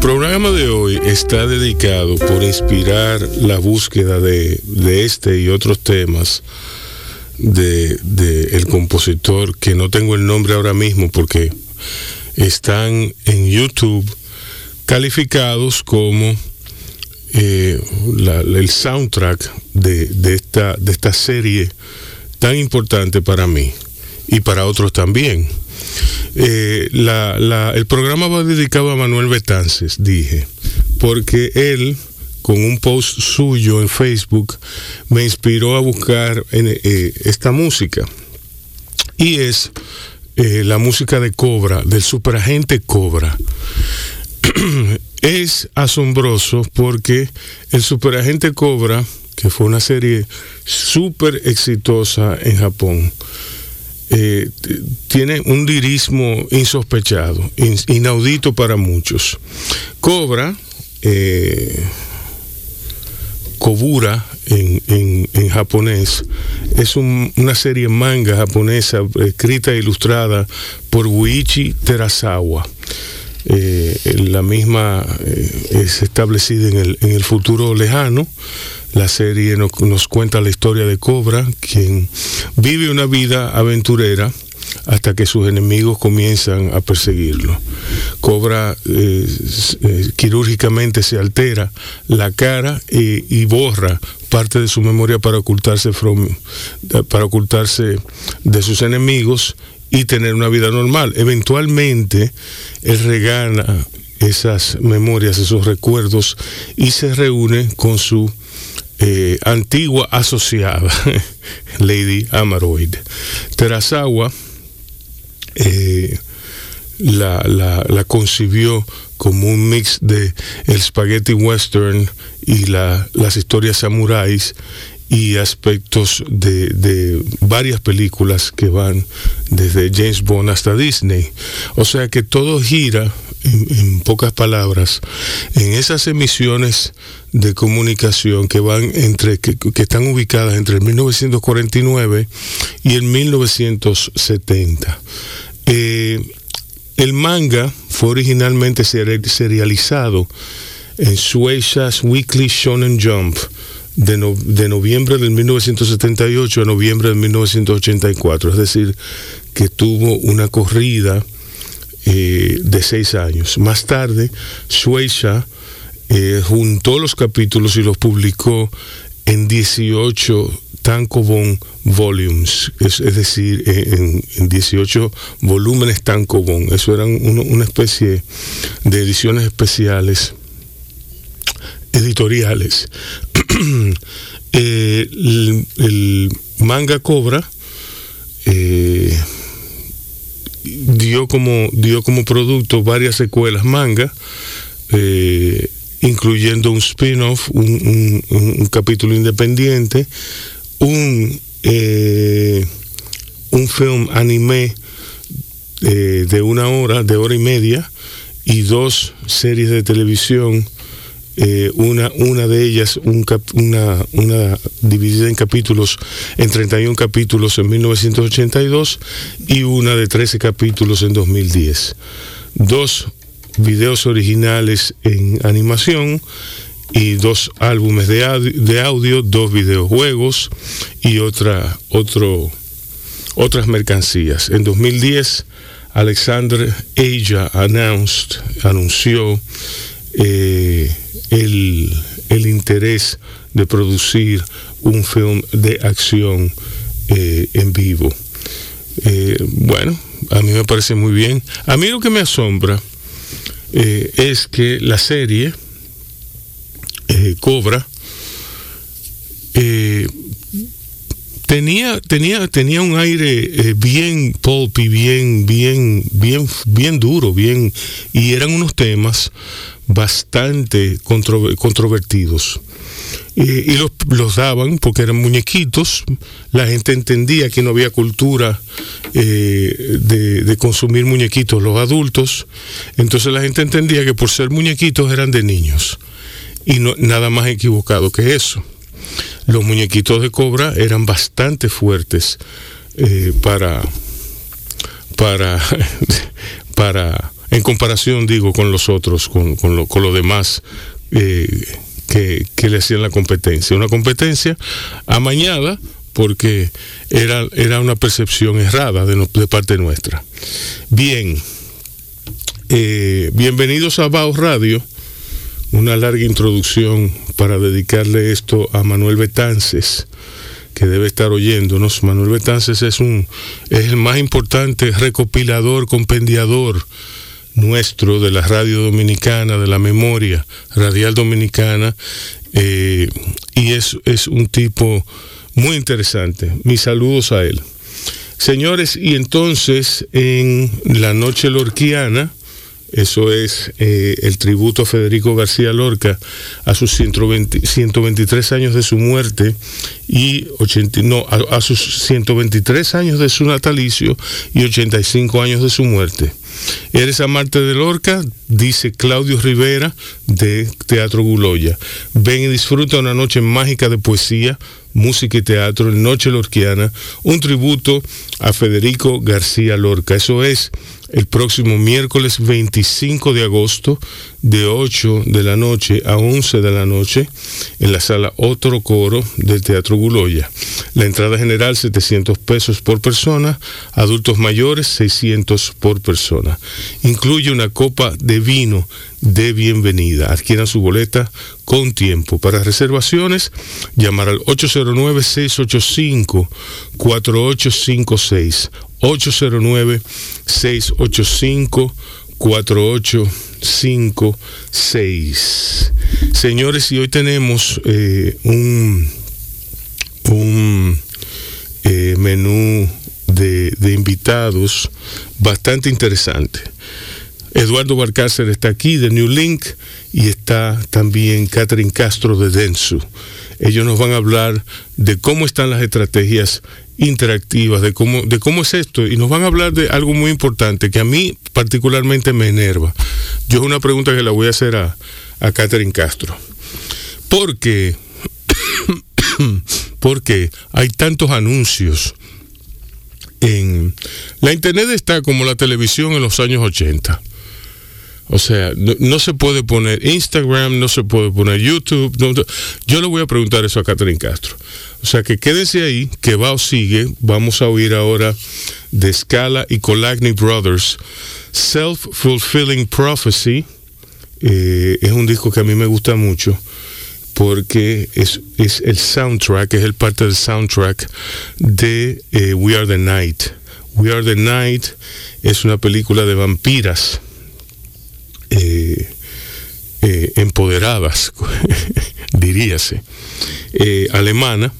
Programa de hoy está dedicado por inspirar la búsqueda de, este y otros temas de, de el compositor, que no tengo el nombre ahora mismo porque están en YouTube calificados como eh, el soundtrack de, de esta, de esta serie tan importante para mí y para otros también. Eh, el programa va dedicado a Manuel Betances, dije, porque él, con un post suyo en Facebook, me inspiró a buscar eh, esta música. Y es eh, la música de Cobra, del superagente Cobra. es asombroso porque el superagente Cobra, que fue una serie súper exitosa en Japón, eh, tiene un lirismo insospechado, in- inaudito para muchos. Cobra, eh, Kobura en, japonés, es un- una serie manga japonesa escrita e ilustrada por Buichi Terasawa. Eh, la misma eh, es establecida en el futuro lejano. La serie nos, cuenta la historia de Cobra, quien vive una vida aventurera hasta que sus enemigos comienzan a perseguirlo. Cobra eh, eh, quirúrgicamente se altera la cara eh, y borra parte de su memoria para ocultarse, from- ocultarse de sus enemigos y tener una vida normal. Eventualmente, él regana esas memorias, esos recuerdos y se reúne con su eh, antigua asociada, Lady Amaroid. Terasawa eh, la, la- la concibió como un mix de el spaghetti western y la- las historias samuráis y aspectos de, de varias películas que van desde James Bond hasta Disney. O sea que todo gira, en, pocas palabras, en esas emisiones de comunicación que van entre, que, están ubicadas entre el 1949 y el 1970. Eh, el manga fue originalmente seri- serializado en Shueisha's Weekly Shonen Jump de, de noviembre del 1978 a noviembre del 1984, es decir, que tuvo una corrida eh, de seis años. Más tarde, Shueisha eh, juntó los capítulos y los publicó en 18 tankobon volumes, es, decir, en, en 18 volúmenes tankobon. Eso eran una especie de ediciones especiales editoriales. Eh, el, el manga Cobra eh, dio como dio como producto varias secuelas manga eh, incluyendo un spin-off un, capítulo independiente un eh, un film anime eh, de una hora de hora y media y dos series de televisión eh, una, una de ellas, un cap- una, una dividida en capítulos, en 31 capítulos en 1982 y una de 13 capítulos en 2010. Dos videos originales en animación y dos álbumes de audio, de audio dos videojuegos y otra, otro, otras mercancías. En 2010, Alexander Aja announced, anunció eh, el, el, interés de producir un film de acción eh, en vivo. Eh, bueno, a mí me parece muy bien. A mí lo que me asombra eh, es que la serie Cobra tenía, tenía, tenía un aire bien pulpy, bien, bien, bien, bien duro, bien, y eran unos temas bastante controvertidos. Y, los, daban porque eran muñequitos, la gente entendía que no había cultura eh, de, consumir muñequitos los adultos, entonces la gente entendía que por ser muñequitos eran de niños. Y no, nada más equivocado que eso. Los muñequitos de cobra eran bastante fuertes eh, para, para, para, en comparación digo con los otros, con, con, lo, con demás. Eh, que, le hacían la competencia. Una competencia amañada porque era, era una percepción errada de, de parte nuestra. Bien, eh, bienvenidos a Baos Radio, una larga introducción para dedicarle esto a Manuel Betances que debe estar oyéndonos. Manuel Betances es un es el más importante recopilador, compendiador nuestro de la radio dominicana, de la memoria radial dominicana, eh, y es, es un tipo muy interesante. Mis saludos a él. Señores, y entonces en la noche lorquiana, eso es eh, el tributo a Federico García Lorca a sus 123 años de su muerte y 80, no, a, a, sus 123 años de su natalicio y 85 años de su muerte. Eres amante de Lorca, dice Claudio Rivera de Teatro Guloya. Ven y disfruta una noche mágica de poesía, música y teatro en Noche Lorquiana, un tributo a Federico García Lorca. Eso es el próximo miércoles 25 de agosto de 8 de la noche a 11 de la noche en la sala Otro Coro del Teatro Guloya. La entrada general 700 pesos por persona, adultos mayores 600 por persona. Incluye una copa de vino de bienvenida. Adquieran su boleta con tiempo. Para reservaciones, llamar al 809-685-4856. 809-685-4856. Señores, y hoy tenemos eh, un, un eh, menú de, de invitados bastante interesante. Eduardo Barcácer está aquí de New Link y está también Catherine Castro de Densu. Ellos nos van a hablar de cómo están las estrategias interactivas, de cómo, es esto, y nos van a hablar de algo muy importante que a mí particularmente me enerva. Yo es una pregunta que la voy a hacer a, a Catherine Castro. ¿Por qué? Porque hay tantos anuncios en... La Internet está como la televisión en los años 80 o sea, no, se puede poner Instagram, no se puede poner YouTube. yo le voy a preguntar eso a Catherine Castro. O sea, que quédense ahí, que va o sigue. Vamos a oír ahora de Scala y Colagny Brothers, Self-Fulfilling Prophecy. Eh, es un disco que a mí me gusta mucho porque es, es, el soundtrack, es el parte del soundtrack de eh, We Are the Night. We Are the Night es una película de vampiras eh, eh, empoderadas, diríase, eh, alemana.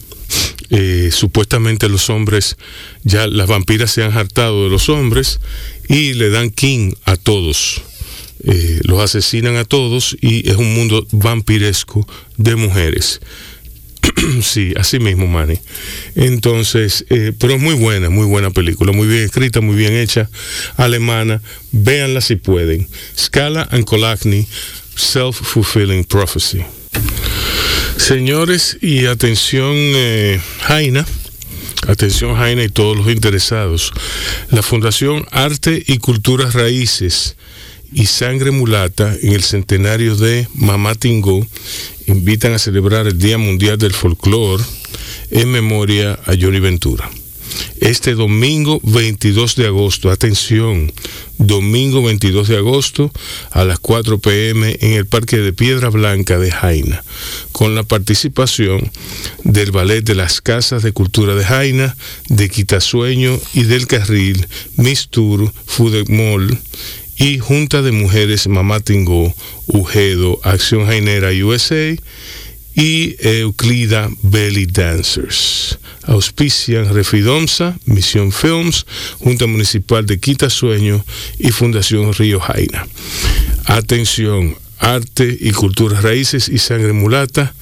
supuestamente los hombres, ya las vampiras se han hartado de los hombres y le dan king a todos. los asesinan a todos y es un mundo vampiresco de mujeres. sí, así mismo, Manny. Entonces, eh, pero es muy buena, muy buena película, muy bien escrita, muy bien hecha, alemana. Véanla si pueden. Scala and Colacny, Self-Fulfilling Prophecy. Señores, y atención, eh, Jaina. Atención Jaina y todos los interesados. La Fundación Arte y Culturas Raíces y Sangre Mulata en el centenario de Mamá Tingó invitan a celebrar el Día Mundial del Folclore en memoria a Johnny Ventura. este domingo 22 de agosto. Atención, domingo 22 de agosto a las 4 pm en el Parque de Piedra Blanca de Jaina, con la participación del Ballet de las Casas de Cultura de Jaina, de Quitasueño y del Carril, Mistur, Fudemol y Junta de Mujeres Mamá Tingó, Ujedo, Acción Jainera USA y Euclida Belly Dancers. Auspician Refidomsa, Misión Films, Junta Municipal de Quitasueño y Fundación Río Jaina. Atención, arte y culturas raíces y sangre mulata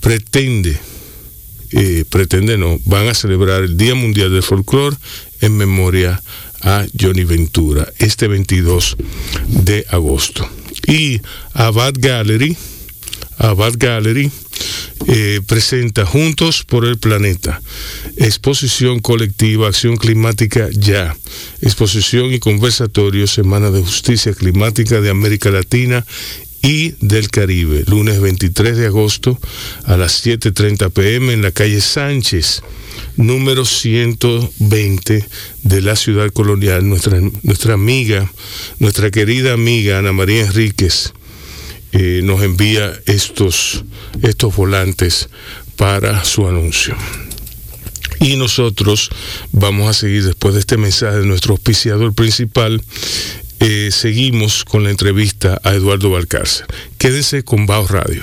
pretende, eh, pretende no, van a celebrar el Día Mundial del Folclore en memoria a Johnny Ventura este 22 de agosto. Y Abad Gallery, Abad Gallery eh, presenta Juntos por el Planeta, exposición colectiva, acción climática ya, exposición y conversatorio, Semana de Justicia Climática de América Latina y del Caribe, lunes 23 de agosto a las 7.30 pm en la calle Sánchez, número 120 de la ciudad colonial, nuestra, nuestra amiga, nuestra querida amiga Ana María Enríquez eh, nos envía estos, estos volantes para su anuncio. Y nosotros vamos a seguir después de este mensaje de nuestro auspiciador principal. eh, seguimos con la entrevista a Eduardo Valcárcel. Quédese con Bao Radio.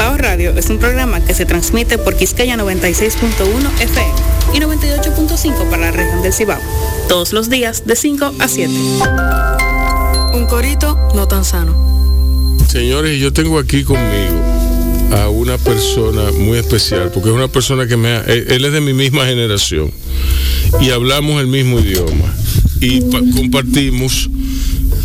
Bao Radio es un programa que se transmite por Quisqueya 96.1 FM y 98.5 para la región del Cibao, todos los días de 5 a 7. Un corito no tan sano. Señores, yo tengo aquí conmigo a una persona muy especial, porque es una persona que me ha- él él es de mi misma generación y hablamos el mismo idioma y pa- compartimos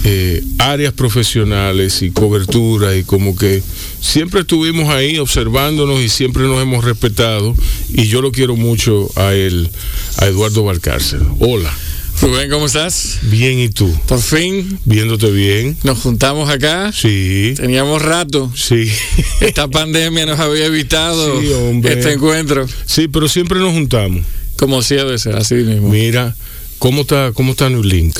eh, áreas profesionales y cobertura y como que siempre estuvimos ahí observándonos y siempre nos hemos respetado y yo lo quiero mucho a él, a Eduardo Valcárcel. Hola, Rubén, ¿cómo estás? bien y tú, Por fin viéndote bien. nos juntamos acá. Sí, Teníamos rato. sí. Esta pandemia nos había evitado Sí, este encuentro. Sí, pero siempre nos juntamos. Como si debe ser, así mismo. Mira, ¿cómo está, cómo está New Link?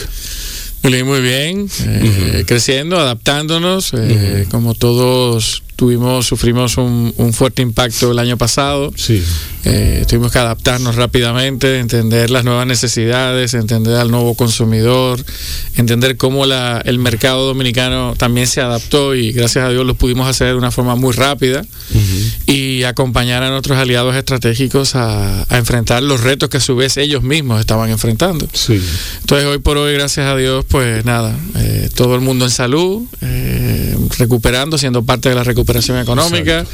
Muy bien, muy bien. eh, Creciendo, adaptándonos. eh, Como todos tuvimos, sufrimos un, un fuerte impacto el año pasado. Sí. Eh, tuvimos que adaptarnos rápidamente, entender las nuevas necesidades, entender al nuevo consumidor, entender cómo la- el mercado dominicano también se adaptó y gracias a Dios lo pudimos hacer de una forma muy rápida y acompañar a nuestros aliados estratégicos a, a enfrentar los retos que a su vez ellos mismos estaban enfrentando. Sí. Entonces hoy por hoy, gracias a Dios, pues nada, eh, todo el mundo en salud, eh, recuperando, siendo parte de la recuperación económica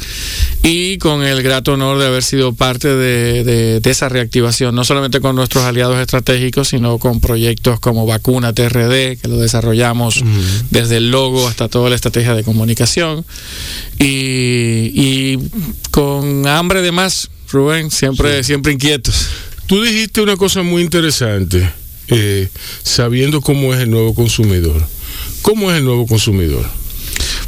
y con el grato honor de haber sido parte de, de- de esa reactivación, no solamente con nuestros aliados estratégicos, sino con proyectos como Vacuna TRD, que lo desarrollamos desde el logo hasta toda la estrategia de comunicación y, y con hambre de más, Rubén, siempre, siempre inquietos. Tú dijiste una cosa muy interesante, eh, sabiendo cómo es el nuevo consumidor. ¿Cómo es el nuevo consumidor?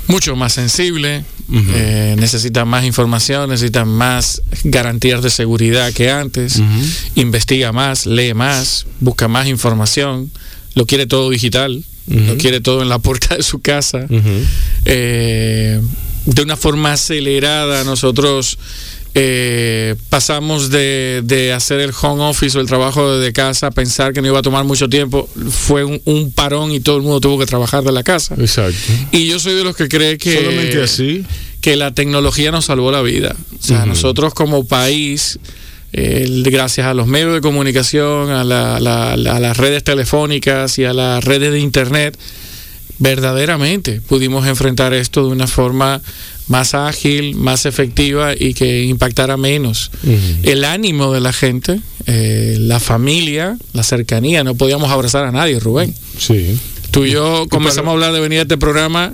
mucho más sensible, eh, necesita más información, necesita más garantías de seguridad que antes, investiga más, lee más, busca más información, lo quiere todo digital, lo quiere todo en la puerta de su casa. Eh, de una forma acelerada nosotros eh, pasamos de, de hacer el home office o el trabajo desde casa a pensar que no iba a tomar mucho tiempo. Fue un, un parón y todo el mundo tuvo que trabajar de la casa. Exacto. Y yo soy de los que cree que Solamente así. que la tecnología nos salvó la vida. O sea, nosotros como país, eh, gracias a los medios de comunicación, a, la- la- la- a las redes telefónicas y a las redes de internet, verdaderamente pudimos enfrentar esto de una forma más ágil, más efectiva y que impactara menos el ánimo de la gente, eh, la familia, la cercanía. No podíamos abrazar a nadie, Rubén. Sí. Tú y yo comenzamos a hablar de venir a este programa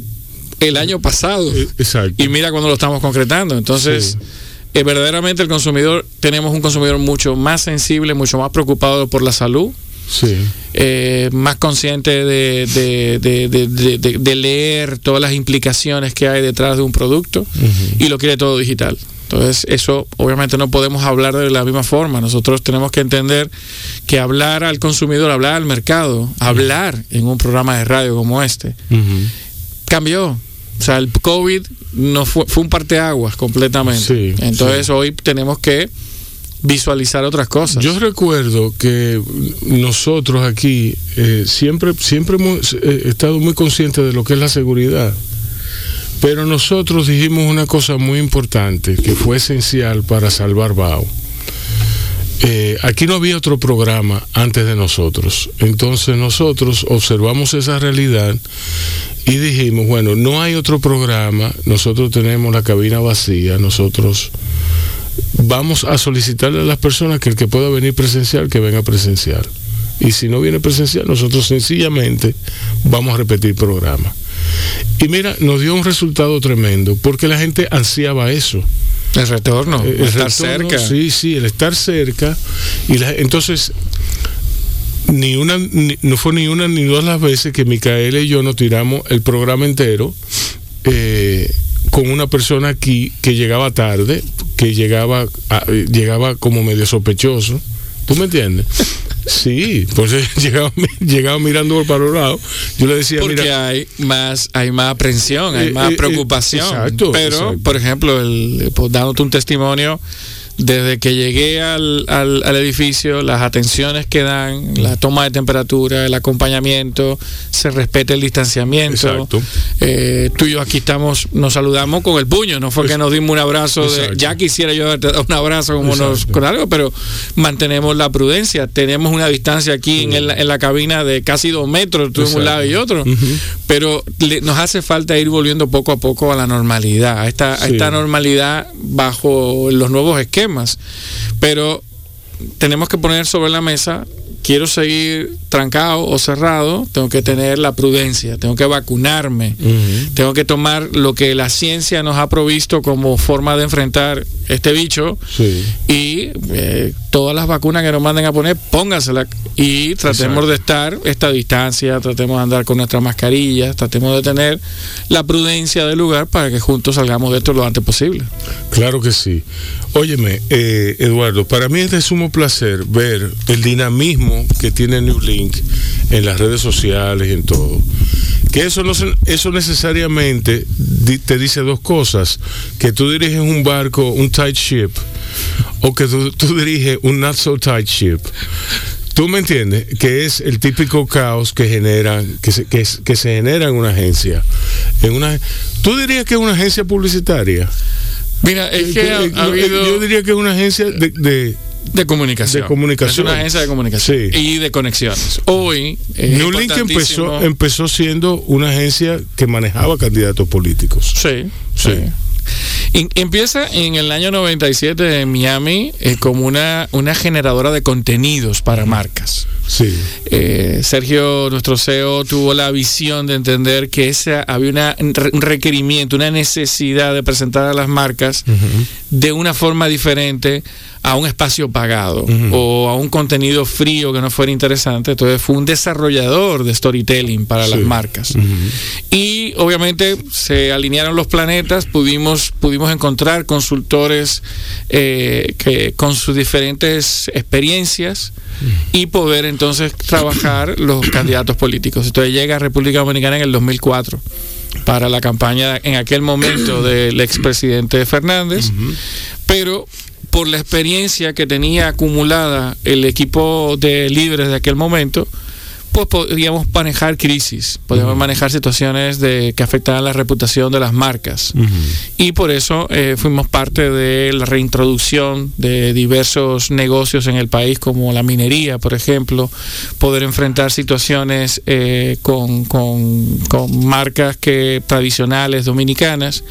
el año pasado. Eh, Exacto. Y mira cuando lo estamos concretando. Entonces, Sí. eh, verdaderamente el consumidor, tenemos un consumidor mucho más sensible, mucho más preocupado por la salud, Sí. eh, más consciente de, leer todas las implicaciones que hay detrás de un producto y lo quiere todo digital. Entonces, eso obviamente no podemos hablar de la misma forma. Nosotros tenemos que entender que hablar al consumidor, hablar al mercado, hablar en un programa de radio como este, cambió. O sea, el COVID no fue, fue un parteaguas completamente. Sí, Entonces, sí. hoy tenemos que visualizar otras cosas. Yo recuerdo que nosotros aquí eh, siempre, siempre hemos eh, estado muy conscientes de lo que es la seguridad. Pero nosotros dijimos una cosa muy importante que fue esencial para salvar Bao. Eh, aquí no había otro programa antes de nosotros. Entonces nosotros observamos esa realidad y dijimos, bueno, no hay otro programa, nosotros tenemos la cabina vacía, nosotros vamos a solicitarle a las personas que el que pueda venir presencial, que venga presencial. Y si no viene presencial, nosotros sencillamente vamos a repetir programa. Y mira, nos dio un resultado tremendo, porque la gente ansiaba eso. el retorno, Eh, el estar retorno, cerca. Sí, sí, el estar cerca. Y la- entonces, ni una, ni- no fue ni una ni dos las veces que Micaela y yo nos tiramos el programa entero eh, con una persona aquí que llegaba tarde, que llegaba, a- eh, llegaba como medio sospechoso. ¿Tú me entiendes? Sí, pues él llegaba, llegaba mirando para los lados. Yo le decía, Porque mira, hay más, hay más aprensión, hay Eh, más eh, eh, preocupación. exacto, Pero, exacto. por ejemplo, el, pues, dándote un testimonio, desde que llegué al, al- al edificio, las atenciones que dan, la toma de temperatura, el acompañamiento, se respeta el distanciamiento. Exacto. Eh, tú y yo aquí estamos, nos saludamos con el puño, no fue que nos dimos un abrazo de, Exacto. ya quisiera yo darte un abrazo como nos Exacto. con algo, pero mantenemos la prudencia, tenemos una distancia aquí en, el- en la cabina de casi dos metros, tú en un Exacto. lado y otro, pero le- nos hace falta ir volviendo poco a poco a la normalidad, a esta, a esta normalidad bajo los nuevos esquemas, pero tenemos que poner sobre la mesa, quiero seguir trancado o cerrado, tengo que tener la prudencia, tengo que vacunarme, tengo que tomar lo que la ciencia nos ha provisto como forma de enfrentar este bicho sí. y eh, todas las vacunas que nos manden a poner, póngaselas y tratemos Exacto. de estar esta distancia, tratemos de andar con nuestras mascarillas, tratemos de tener la prudencia del lugar para que juntos salgamos de esto lo antes posible. Claro que sí. Óyeme, eh, Eduardo, para mí es de sumo placer ver el dinamismo que tiene New Link en las redes sociales y en todo. Que eso, no, eso necesariamente te dice dos cosas. Que tú diriges un barco, un tight ship, o que tú, tú diriges un not so tight ship. ¿Tú me entiendes? Que es el típico caos que genera, que se, que, que se genera en una agencia. En una, ¿Tú dirías que es una agencia publicitaria? Mira, es que ha, Eh, ha yo- habido Yo diría que es una agencia de, de- de comunicación. de comunicación. Es una agencia de comunicación Sí. y de conexiones. Hoy New Link empezó, empezó siendo una agencia que manejaba candidatos políticos. Sí, sí. Sí. Empieza en el año 97 en Miami eh, como una, una generadora de contenidos para marcas. Sí. Eh, Sergio, nuestro CEO, tuvo la visión de entender que esa, había una- un requerimiento, una necesidad de presentar a las marcas de una forma diferente a un espacio pagado o a un contenido frío que no fuera interesante. Entonces fue un desarrollador de storytelling para las marcas. Y obviamente se alinearon los planetas, pudimos, pudimos encontrar consultores eh, que con sus diferentes experiencias y poder entonces trabajar los candidatos políticos. Entonces llega a República Dominicana en el 2004 para la campaña en aquel momento del expresidente Fernández, pero por la experiencia que tenía acumulada el equipo de líderes de aquel momento, pues podríamos manejar crisis, podríamos manejar situaciones de, que afectaran la reputación de las marcas. Y por eso eh, fuimos parte de la reintroducción de diversos negocios en el país, como la minería, por ejemplo, poder enfrentar situaciones eh, con, con, con marcas que tradicionales dominicanas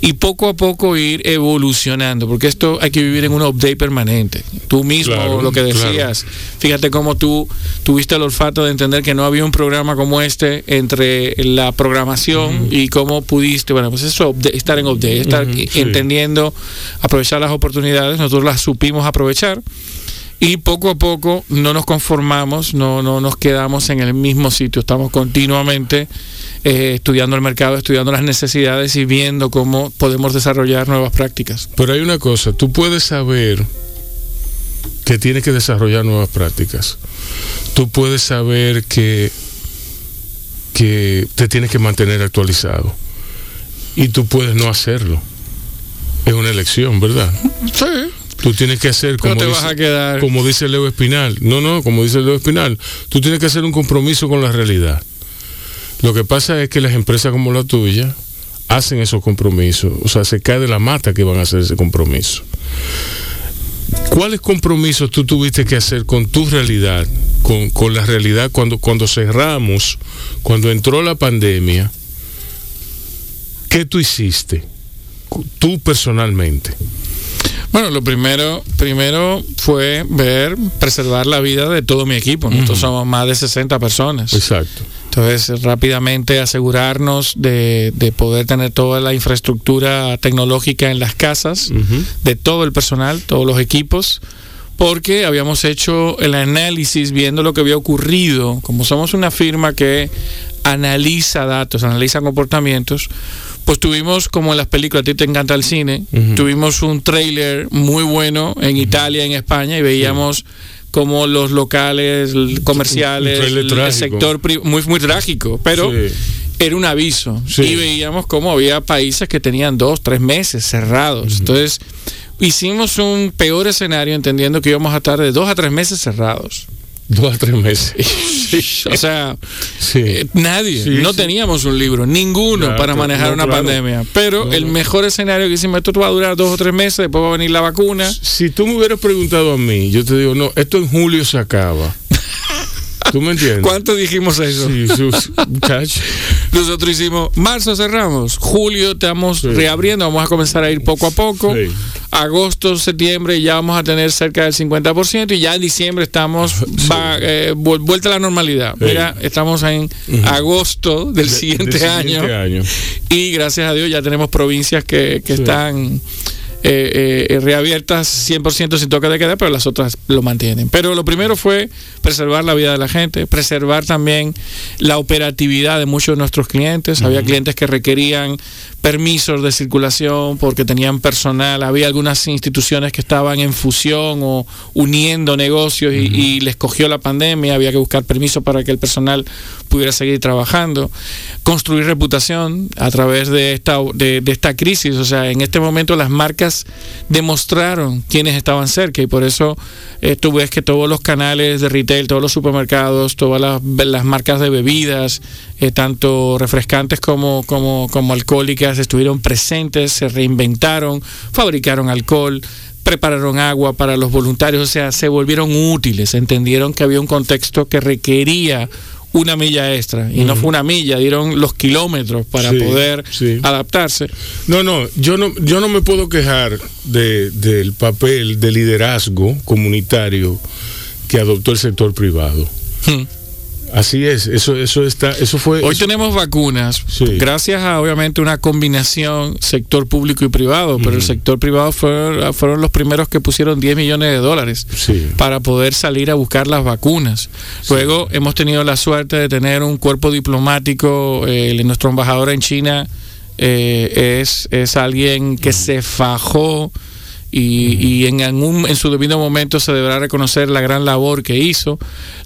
y poco a poco ir evolucionando, porque esto hay que vivir en un update permanente. Tú mismo, Claro, lo que claro. decías, fíjate cómo tú tuviste el olfato de entender que no había un programa como este entre la programación y cómo pudiste, bueno, pues eso, estar en update, estar sí. entendiendo, aprovechar las oportunidades, nosotros las supimos aprovechar. Y poco a poco no nos conformamos, no, no nos quedamos en el mismo sitio, estamos continuamente eh, estudiando el mercado, estudiando las necesidades y viendo cómo podemos desarrollar nuevas prácticas. Pero hay una cosa, tú puedes saber que tienes que desarrollar nuevas prácticas. Tú puedes saber que, que te tienes que mantener actualizado. Y tú puedes no hacerlo. Es una elección, ¿verdad? Sí. Tú tienes que hacer ¿Cómo como te dice, vas a quedar? como dice Leo Espinal. No, no, como dice Leo Espinal. Tú tienes que hacer un compromiso con la realidad. Lo que pasa es que las empresas como la tuya hacen esos compromisos. O sea, se cae de la mata que van a hacer ese compromiso. ¿Cuáles compromisos tú tuviste que hacer con tu realidad, con, con la realidad cuando, cuando cerramos, cuando entró la pandemia? ¿Qué tú hiciste? Tú personalmente. Bueno, lo primero, primero fue ver, preservar la vida de todo mi equipo. Nosotros somos más de 60 personas. Exacto. Entonces, rápidamente asegurarnos de, de poder tener toda la infraestructura tecnológica en las casas, de todo el personal, todos los equipos, porque habíamos hecho el análisis viendo lo que había ocurrido. Como somos una firma que analiza datos, analiza comportamientos, pues tuvimos, como en las películas, a ti te encanta el cine, tuvimos un trailer muy bueno en Italia, en España, y veíamos como los locales, comerciales, el trágico. sector muy, muy trágico, pero Sí. era un aviso. Sí. Y veíamos cómo había países que tenían dos, tres meses cerrados. Entonces, hicimos un peor escenario entendiendo que íbamos a estar de dos a tres meses cerrados. Dos a tres meses. O sea, Sí. eh, nadie, Sí, no teníamos un libro, ninguno Claro, para manejar no, una claro. pandemia. Pero No, el no. mejor escenario que hicimos, esto va a durar dos o tres meses, después va a venir la vacuna. Si tú me hubieras preguntado a mí, yo te digo, no, esto en julio se acaba. ¿Tú me entiendes? ¿Cuánto dijimos eso? Sí, sus-. Nosotros hicimos, marzo cerramos, julio estamos Sí. reabriendo, vamos a comenzar a ir poco a poco. Sí. Agosto, septiembre ya vamos a tener cerca del 50% y ya en diciembre estamos va, eh, vuel- vuelta a la normalidad. Sí. Mira, estamos en agosto del De- siguiente, del año, siguiente año. y gracias a Dios ya tenemos provincias que, que Sí. están eh, eh, reabiertas 100% sin toque de queda, pero las otras lo mantienen. Pero lo primero fue preservar la vida de la gente, preservar también la operatividad de muchos de nuestros clientes. Había clientes que requerían permisos de circulación porque tenían personal, había algunas instituciones que estaban en fusión o uniendo negocios y, y les cogió la pandemia, había que buscar permiso para que el personal pudiera seguir trabajando, construir reputación a través de esta, de, de esta crisis, o sea, en este momento las marcas demostraron quiénes estaban cerca. Y por eso eh, tú ves que todos los canales de retail, todos los supermercados, todas las, marcas de bebidas, eh, tanto refrescantes como, como, como alcohólicas, estuvieron presentes, se reinventaron, fabricaron alcohol, prepararon agua para los voluntarios, o sea, se volvieron útiles, entendieron que había un contexto que requería una milla extra y no fue una milla, dieron los kilómetros para Sí, poder sí. adaptarse. No, no, yo no, yo no me puedo quejar de- del papel de liderazgo comunitario que adoptó el sector privado. Hmm. Así es, eso, eso está, eso fue. Hoy eso- tenemos vacunas, Sí. gracias a obviamente una combinación sector público y privado, pero el sector privado fueron, fueron los primeros que pusieron 10 millones de dólares Sí. para poder salir a buscar las vacunas. Luego hemos tenido la suerte de tener un cuerpo diplomático, eh, nuestro embajador en China eh, es, es alguien que se fajó y, y en, algún- en su debido momento se deberá reconocer la gran labor que hizo,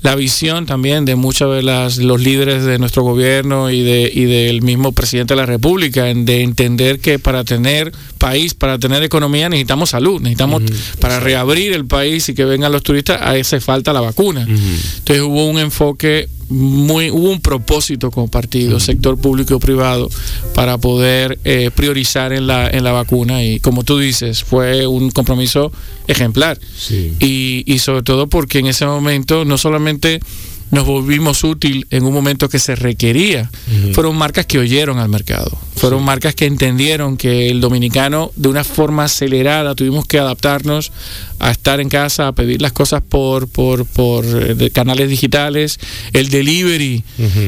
la visión también de muchos de las, los líderes de nuestro gobierno y, de, y del mismo presidente de la República, en- de entender que para tener país, para tener economía necesitamos salud, necesitamos para reabrir el país y que vengan los turistas, hace falta la vacuna. Entonces hubo un enfoque muy, hubo un propósito compartido, sector público y privado, para poder eh, priorizar en la, en la vacuna. Y como tú dices, fue un compromiso ejemplar. Sí. Y, y sobre todo porque en ese momento no solamente nos volvimos útil en un momento que se requería. Fueron marcas que oyeron al mercado. Fueron marcas que entendieron que el dominicano de una forma acelerada tuvimos que adaptarnos a estar en casa, a pedir las cosas por, por, por eh, canales digitales, el delivery,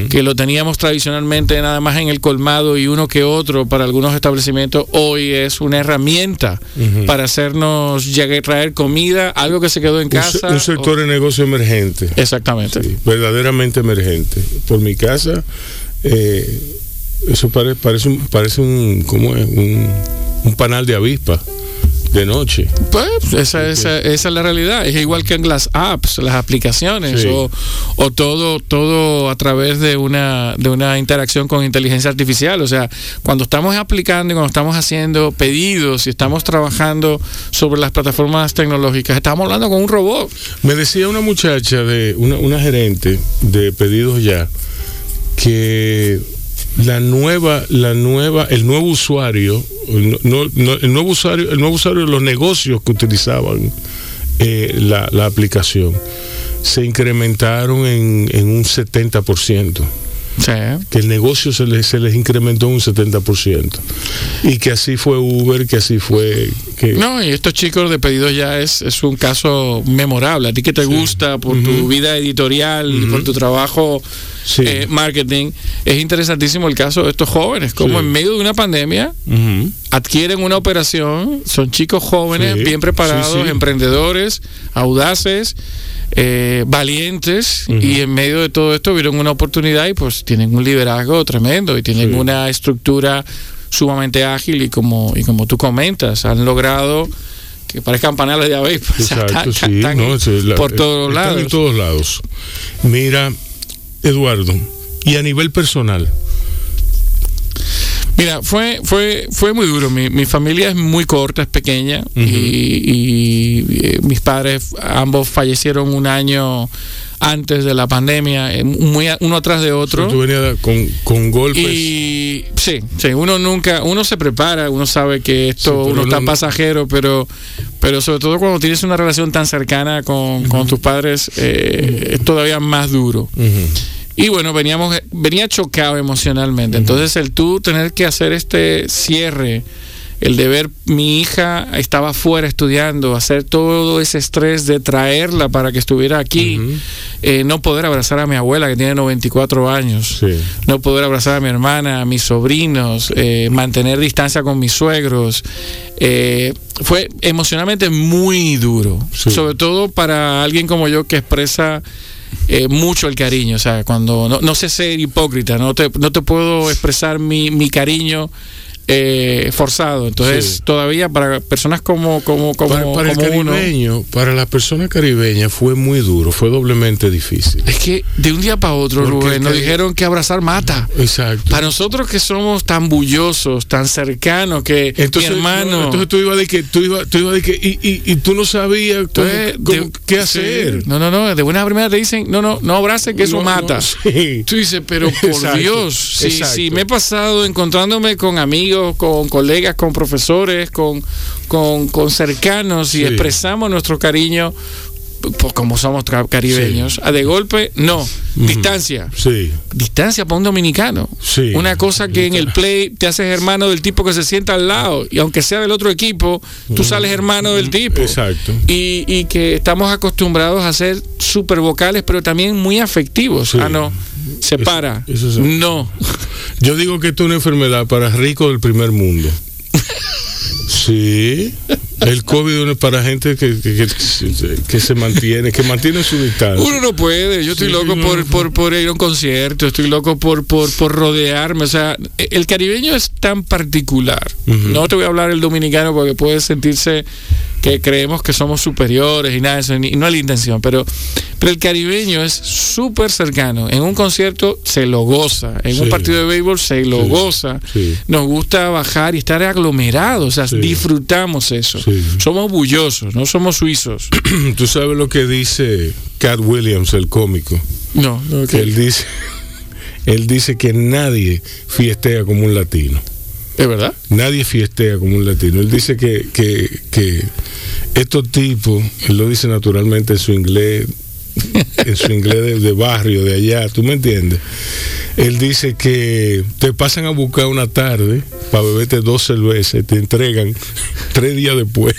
que lo teníamos tradicionalmente nada más en el colmado y uno que otro para algunos establecimientos, hoy es una herramienta para hacernos llegar, traer comida, algo que se quedó en Un, casa. un sector o- de negocio emergente. Exactamente. Sí, verdaderamente emergente. Por mi casa, eh, eso pare- parece un, parece un, ¿cómo es? Un, panal de avispa de noche. Pues esa, esa, esa es la realidad. Es igual que en las apps, las aplicaciones Sí. o, o todo todo a través de una de una interacción con inteligencia artificial. O sea, cuando estamos aplicando y cuando estamos haciendo pedidos y estamos trabajando sobre las plataformas tecnológicas, estamos hablando con un robot. Me decía una muchacha de una, una gerente de pedidos ya que la nueva, la nueva, el nuevo usuario, el, no- no- el nuevo usuario, el nuevo usuario de los negocios que utilizaban eh, la, la aplicación se incrementaron en, en un 70%. Sí. que el negocio se les, se les incrementó un 70%. Y que así fue Uber, que así fue... Que, No, y estos chicos de pedidos ya es, es un caso memorable. A ti que te gusta por tu vida editorial, por tu trabajo Sí. eh, marketing, es interesantísimo el caso de estos jóvenes, como en medio de una pandemia adquieren una operación, son chicos jóvenes, bien preparados, emprendedores, audaces, eh, valientes, y en medio de todo esto vieron una oportunidad y pues tienen un liderazgo tremendo y tienen Sí. una estructura sumamente ágil y como, y como tú comentas, han logrado que parezcan paneles de Exacto, sí. no, sí, la- por todos están lados. en todos lados. Mira, Eduardo, y a nivel personal, Mira, fue, fue, fue muy duro. Mi, mi familia es muy corta, es pequeña. y, y, eh, mis padres ambos fallecieron un año antes de la pandemia, eh, muy uno atrás de otro. tú venías con, con golpes. Y sí, sí, uno nunca, uno se prepara, uno sabe que esto, Sí, uno está no- pasajero, pero, pero sobre todo cuando tienes una relación tan cercana con, con tus padres, eh, es todavía más duro. Y bueno, veníamos, venía chocado emocionalmente. Entonces el tú tener que hacer este cierre, el de ver mi hija estaba fuera estudiando, hacer todo ese estrés de traerla para que estuviera aquí, eh, no poder abrazar a mi abuela que tiene 94 años, Sí. no poder abrazar a mi hermana, a mis sobrinos, eh, mantener distancia con mis suegros. eh, fue emocionalmente muy duro, Sí. sobre todo para alguien como yo que expresa eh, mucho el cariño, o sea, cuando no, no sé ser hipócrita, no te, no te puedo expresar mi, mi cariño eh, forzado, entonces Sí. todavía para personas como, como, como, para, para el uno, caribeño, para la persona caribeña fue muy duro, fue doblemente difícil. es que de un día para otro, Porque Rubén, nos dijeron que abrazar mata. Exacto. Para nosotros que somos tan bullosos, tan cercanos, que Entonces, mi hermano... no, entonces tú ibas de que, tú ibas, tú ibas de que, y, y, y tú no sabías cómo- Entonces, cómo- de- qué sí. hacer. No, no, no. De buena primera te dicen, no, no, no abrace que eso mata. no, sí. Tú dices, pero por Exacto, Dios, si, exacto. si me he pasado encontrándome con amigos, con colegas, con profesores, con, con, con cercanos y Sí. expresamos nuestro cariño, pues como somos ca- caribeños, a de golpe, no, distancia. Sí. Distancia para un dominicano. Sí. Una cosa que en el play te haces hermano del tipo que se sienta al lado. Y aunque sea del otro equipo, tú sales hermano del tipo. Exacto. Y, y que estamos acostumbrados a ser súper vocales, pero también muy afectivos. Ah, no. Eso- eso sí. no. Yo digo que esto es una enfermedad para ricos del primer mundo. Sí, el COVID es para gente que, que, se mantiene, que mantiene su distancia. Uno no puede. Yo estoy Sí, loco no, por, por, por ir a un concierto. Estoy loco por, por, por rodearme. O sea, el caribeño es tan particular. No te voy a hablar el dominicano porque puede sentirse que creemos que somos superiores y nada de eso. ni- no es la intención. Pero, pero el caribeño es súper cercano. En un concierto se lo goza. En un partido de béisbol se lo Sí. goza. Sí. Nos gusta bajar y estar aglomerados. O sea, disfrutamos eso. Somos bullosos, no somos suizos. Tú sabes lo que dice Cat Williams, el cómico. No. Él dice, él dice que nadie fiestea como un latino. ¿Es verdad? Nadie fiestea como un latino. Él dice que, que, que estos tipos, él lo dice naturalmente en su inglés, en su inglés de, de barrio, de allá, ¿tú me entiendes? Él dice que te pasan a buscar una tarde para beberte dos cervezas y te entregan tres días después.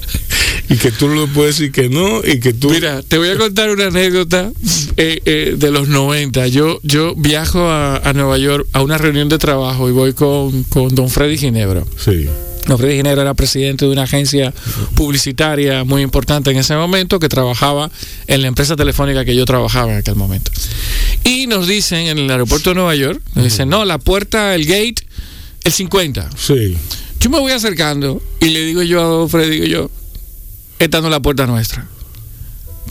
y que tú no puedes decir que no y que tú... Mira, te voy a contar una anécdota eh, eh, de los 90. Yo, yo viajo a, a Nueva York a una reunión de trabajo y voy con, con don Freddy Ginebro. Sí, Don Freddy Ginebra era presidente de una agencia publicitaria muy importante en ese momento que trabajaba en la empresa telefónica que yo trabajaba en aquel momento. Y nos dicen en el aeropuerto de Nueva York, nos dicen, no, la puerta, el gate, el 50. sí. Yo me voy acercando y le digo yo a don Freddy, digo yo, esta no es la puerta nuestra.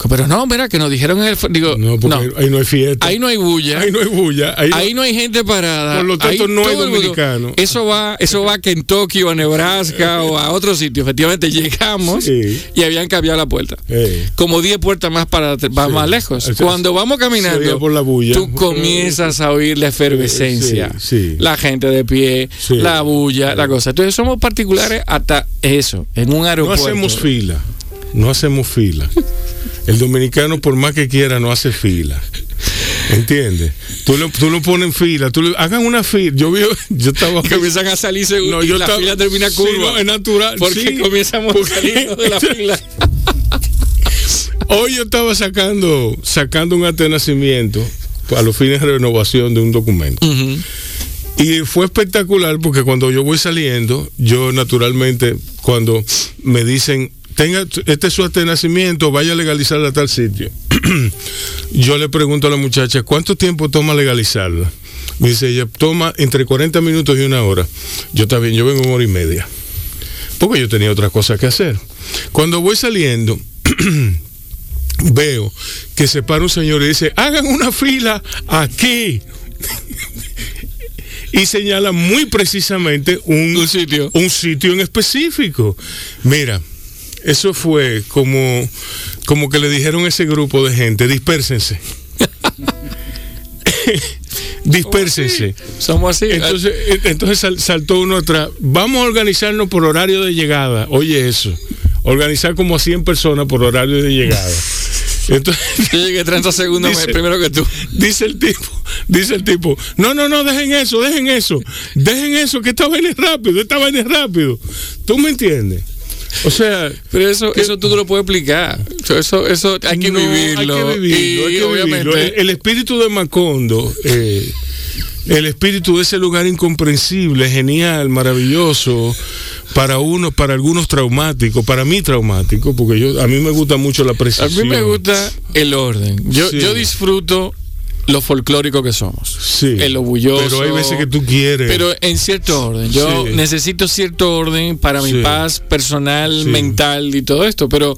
Pero no, mira, que nos dijeron en el... Digo, No, porque no, Ahí, no hay fiesta. ahí no hay bulla. Ahí no hay bulla. Ahí, no- Ahí no hay gente parada. Por lo tanto, no hay todo el mundo- dominicano. Eso va, eso va a Kentucky o a Nebraska o a otro sitio. Efectivamente, llegamos Sí. y habían cambiado la puerta. Como 10 puertas más para más, Sí. más lejos. Cuando vamos caminando, oía por la bulla. tú comienzas a oír la efervescencia. Sí. La gente de pie, la bulla, la cosa. Entonces somos particulares hasta eso, en un no aeropuerto. hacemos fila. No hacemos fila. El dominicano, por más que quiera, no hace fila. ¿Entiendes? Tú lo, tú lo pones en fila. Tú le- hagan una fila. Yo, vi, yo estaba. Comienzan a salir según No, yo la estaba- fila termina Sí, curva. no, es natural, Porque sí. comenzamos Porque- a salir de la fila. Hoy yo estaba sacando, sacando un acta de nacimiento a los fines de renovación de un documento. Y fue espectacular porque cuando yo voy saliendo, yo naturalmente, cuando me dicen, tenga, este es su acta de nacimiento, vaya a legalizarla a tal sitio. yo le pregunto a la muchacha, ¿cuánto tiempo toma legalizarla? Me dice, ella toma entre 40 minutos y una hora. Yo también, yo vengo en hora y media. Porque yo tenía otra cosa que hacer. Cuando voy saliendo, veo que se para un señor y dice, hagan una fila aquí. y señala muy precisamente un, Un sitio. un sitio en específico. Mira, eso fue como, como que le dijeron a ese grupo de gente, dispérsense. dispérsense. Somos así. Entonces, entonces sal- saltó uno atrás. Vamos a organizarnos por horario de llegada. Oye, eso. Organizar como a 100 personas por horario de llegada. Entonces, Yo llegué 30 segundos Dice- primero que tú. dice el tipo, dice el tipo, no, no, no, dejen eso, dejen eso, dejen eso, que esta vaina es rápido, esta vaina es rápido. ¿Tú me entiendes? O sea, Pero eso, eso tú no lo puedes explicar. Eso, eso hay que no, vivirlo. Hay que vivirlo, hay y que obviamente. vivirlo. El, el espíritu de Macondo, eh, el espíritu de ese lugar incomprensible, genial, maravilloso, para unos, para algunos traumático, para mí traumático, porque yo a mí me gusta mucho la a precisión. mí me gusta el orden. Yo, Sí. yo disfruto lo folclórico que somos. Sí. El orgulloso. Pero hay veces que tú quieres. Pero en cierto orden. Yo Sí. necesito cierto orden para mi Sí. paz personal, mental y todo esto. Pero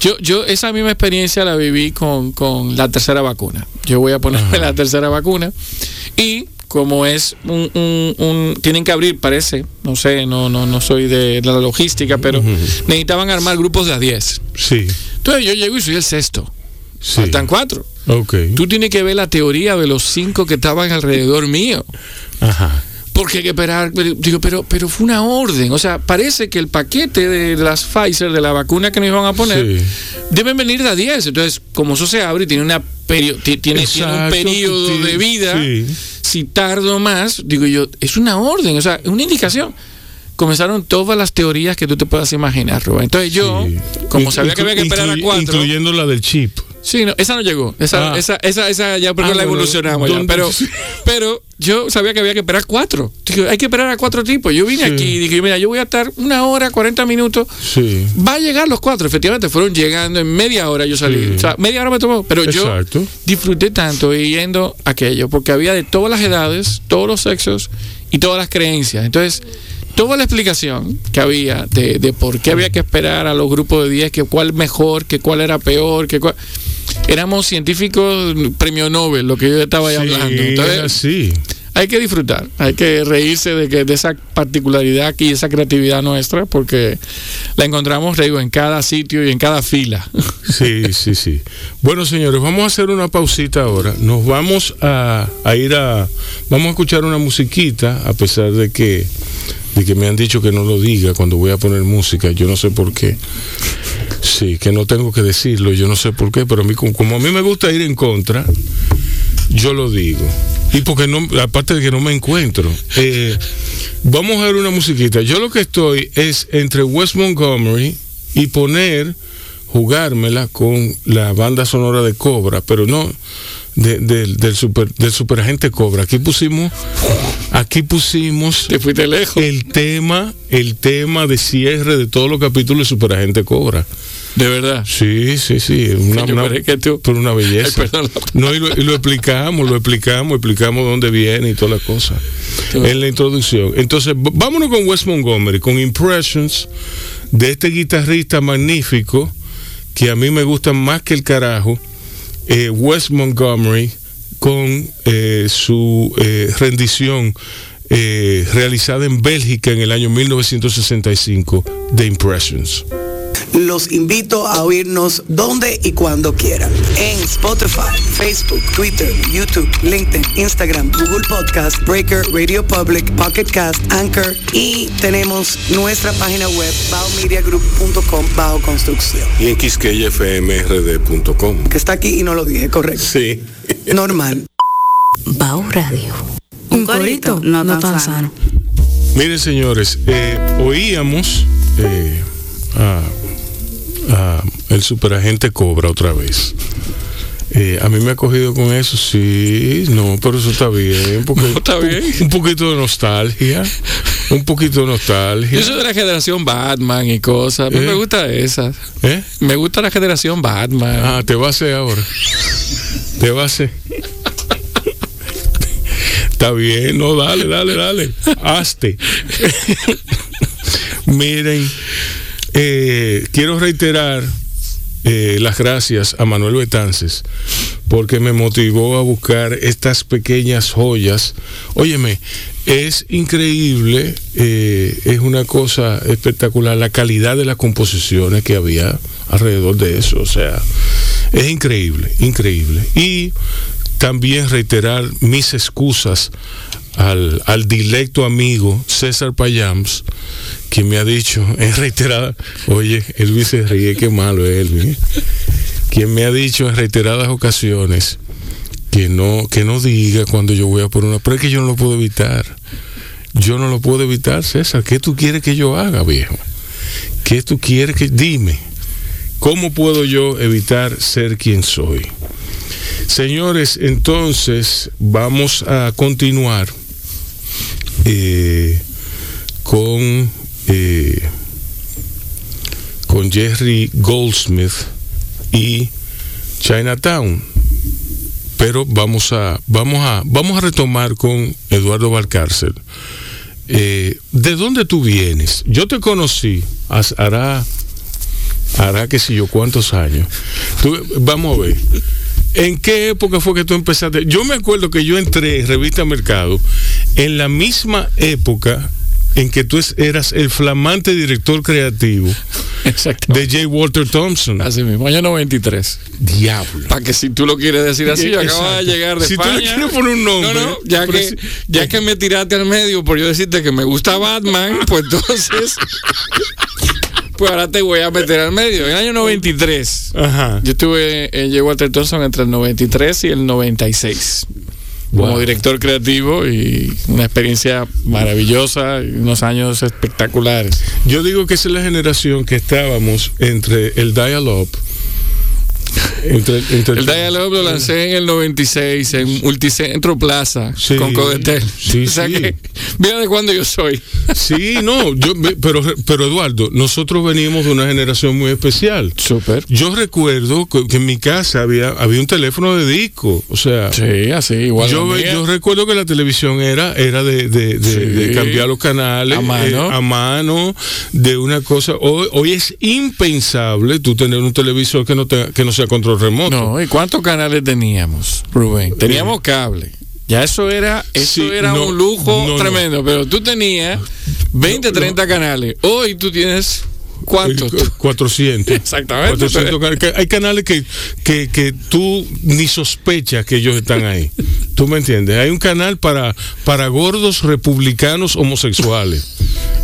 yo, yo esa misma experiencia la viví con, con la tercera vacuna. Yo voy a ponerme la tercera vacuna y como es un, un- un- tienen que abrir parece no sé no no no soy de, de la logística pero necesitaban armar grupos de a 10 sí, entonces yo llego y soy el sexto sí. faltan cuatro Ok. tú tienes que ver la teoría de los cinco que estaban alrededor mío Ajá. porque hay que esperar, pero- digo, pero, pero fue una orden. O sea, parece que el paquete de las Pfizer, de la vacuna que nos iban a poner, Sí. deben venir de a 10. Entonces, como eso se abre y tiene, una tiene, tiene un periodo de vida, sí. si tardo más, digo yo, es una orden, o sea, es una indicación. Comenzaron todas las teorías que tú te puedas imaginar, Rubén. Entonces yo, Sí. como sabía que había que esperar a cuatro, Incluyendo la del chip. Sí, no, esa no llegó. Esa, Ah. esa, esa, esa ya porque Ah, la evolucionamos ya. Pero, pero yo sabía que había que esperar cuatro. Hay que esperar a cuatro tipos. Yo vine Sí. aquí y dije, mira, yo voy a estar una hora, 40 minutos. Sí. Va a llegar los cuatro. Efectivamente, fueron llegando en media hora yo salí. Sí. O sea, media hora me tomó. Pero Exacto. yo disfruté tanto yendo aquello, porque había de todas las edades, todos los sexos y todas las creencias. Entonces, toda la explicación que había de, de por qué había que esperar a los grupos de 10, que cuál mejor, que cuál era peor, que cuál... Éramos científicos premio Nobel, lo que yo estaba ahí Sí, hablando. es Entonces, así. hay que disfrutar, hay que reírse de que de esa particularidad y esa creatividad nuestra, porque la encontramos, digo, en cada sitio y en cada fila. Sí, sí, sí. Bueno, señores, vamos a hacer una pausita ahora. Nos vamos a, a ir a, vamos a escuchar una musiquita, a pesar de que, de que me han dicho que no lo diga cuando voy a poner música. Yo no sé por qué. Sí, que no tengo que decirlo, yo no sé por qué, pero a mí, como, a mí me gusta ir en contra, yo lo digo. Y porque no, aparte de que no me encuentro. Eh, vamos a ver una musiquita. Yo lo que estoy es entre West Montgomery y poner, jugármela con la banda sonora de Cobra, pero no de- del- del super del superagente Cobra. Aquí pusimos, aquí pusimos Te fuiste lejos. el tema, el tema de cierre de todos los capítulos de Superagente Cobra. De verdad. Sí, sí, sí. Una, una- creí que tú- pero una belleza. Ay. No, y lo, y lo explicamos, lo explicamos, explicamos dónde viene y toda la cosa. En la introducción. Entonces, vámonos con Wes Montgomery, con Impressions de este guitarrista magnífico que a mí me gusta más que el carajo, eh, Wes Montgomery, con eh, su eh, rendición eh, realizada en Bélgica en el año 1965 de Impressions. Los invito a oírnos donde y cuando quieran. En Spotify, Facebook, Twitter, YouTube, LinkedIn, Instagram, Google Podcast, Breaker, Radio Public, Pocket Cast, Anchor y tenemos nuestra página web baomediagroup.com bajo construcción. Y en quisqueyfmrd.com. Que está aquí y no lo dije, correcto. Sí. Normal. Bao Radio. Un corito no, tan, sano. Miren, señores, eh, oíamos eh, a, a el superagente Cobra otra vez. Eh, a mí me ha cogido con eso, sí, no, pero eso está bien. Porque, No, está bien. Un, poquito de nostalgia, un poquito de nostalgia. Yo soy de la generación Batman y cosas. A mí ¿Eh? me gusta esa. ¿Eh? Me gusta la generación Batman. Ah, te va a hacer ahora. Te va a hacer. Está bien, no, dale, dale, dale. Hazte. Miren, eh, quiero reiterar eh, las gracias a Manuel Betances porque me motivó a buscar estas pequeñas joyas. Óyeme, es increíble, eh, es una cosa espectacular la calidad de las composiciones que había alrededor de eso. O sea, es increíble, increíble. Y también reiterar mis excusas al, al directo amigo César Payams, que me ha dicho en reiterada, oye, Elvis se ríe, qué malo es Elvis, quien me ha dicho en reiteradas ocasiones que no, que no diga cuando yo voy a por una, es que yo no lo puedo evitar. Yo no lo puedo evitar, César. ¿Qué tú quieres que yo haga, viejo? ¿Qué tú quieres que... Dime, ¿cómo puedo yo evitar ser quien soy? Señores, entonces vamos a continuar eh, con, eh, con Jerry Goldsmith y Chinatown. Pero vamos a, vamos a, vamos a retomar con Eduardo Valcárcel. Eh, ¿De dónde tú vienes? Yo te conocí, hará, hará que si yo cuántos años. Vamos a ver. ¿En qué época fue que tú empezaste? Yo me acuerdo que yo entré en Revista Mercado en la misma época en que tú eras el flamante director creativo de J. Walter Thompson. Así mismo, año 93. Diablo. Para que si tú lo quieres decir así, yo acabo de llegar de Si tú le España. quieres poner un nombre, No, no, ya que, si- ya que me tiraste al medio por yo decirte que me gusta Batman, pues entonces. Pues ahora te voy a meter al medio. En el año 93. Ajá. Yo estuve en J. Walter Thompson entre el 93 y el 96. Como director creativo y una experiencia maravillosa y unos años espectaculares. Yo digo que esa es la generación que estábamos entre el dial-up. Entre, entre El Dialogue lo lancé en el 96 en Multicentro Plaza Sí, con Codetel. sí, o sea sí. que, mira de cuándo yo soy. Sí, no, yo, pero, pero Eduardo, nosotros veníamos de una generación muy especial. Súper. Yo recuerdo que, que en mi casa había, había un teléfono de disco, o sea, Sí, así, igual. yo, yo recuerdo que la televisión era, era de, de- de- Sí. de cambiar los canales A mano. eh, a mano, de una cosa. Hoy, hoy es impensable tú tener un televisor que no, tenga- que no sea control remoto. No, ¿y cuántos canales teníamos, Rubén? Teníamos cable. Ya eso era, eso Sí, era no, un lujo no, no. tremendo, pero tú tenías 20, 30 canales. Hoy tú tienes ¿cuántos? Eh, 400. Exactamente. 400 canales. Que Hay canales que, que, que tú ni sospechas que ellos están ahí. ¿Tú me entiendes? Hay un canal para, para gordos republicanos homosexuales.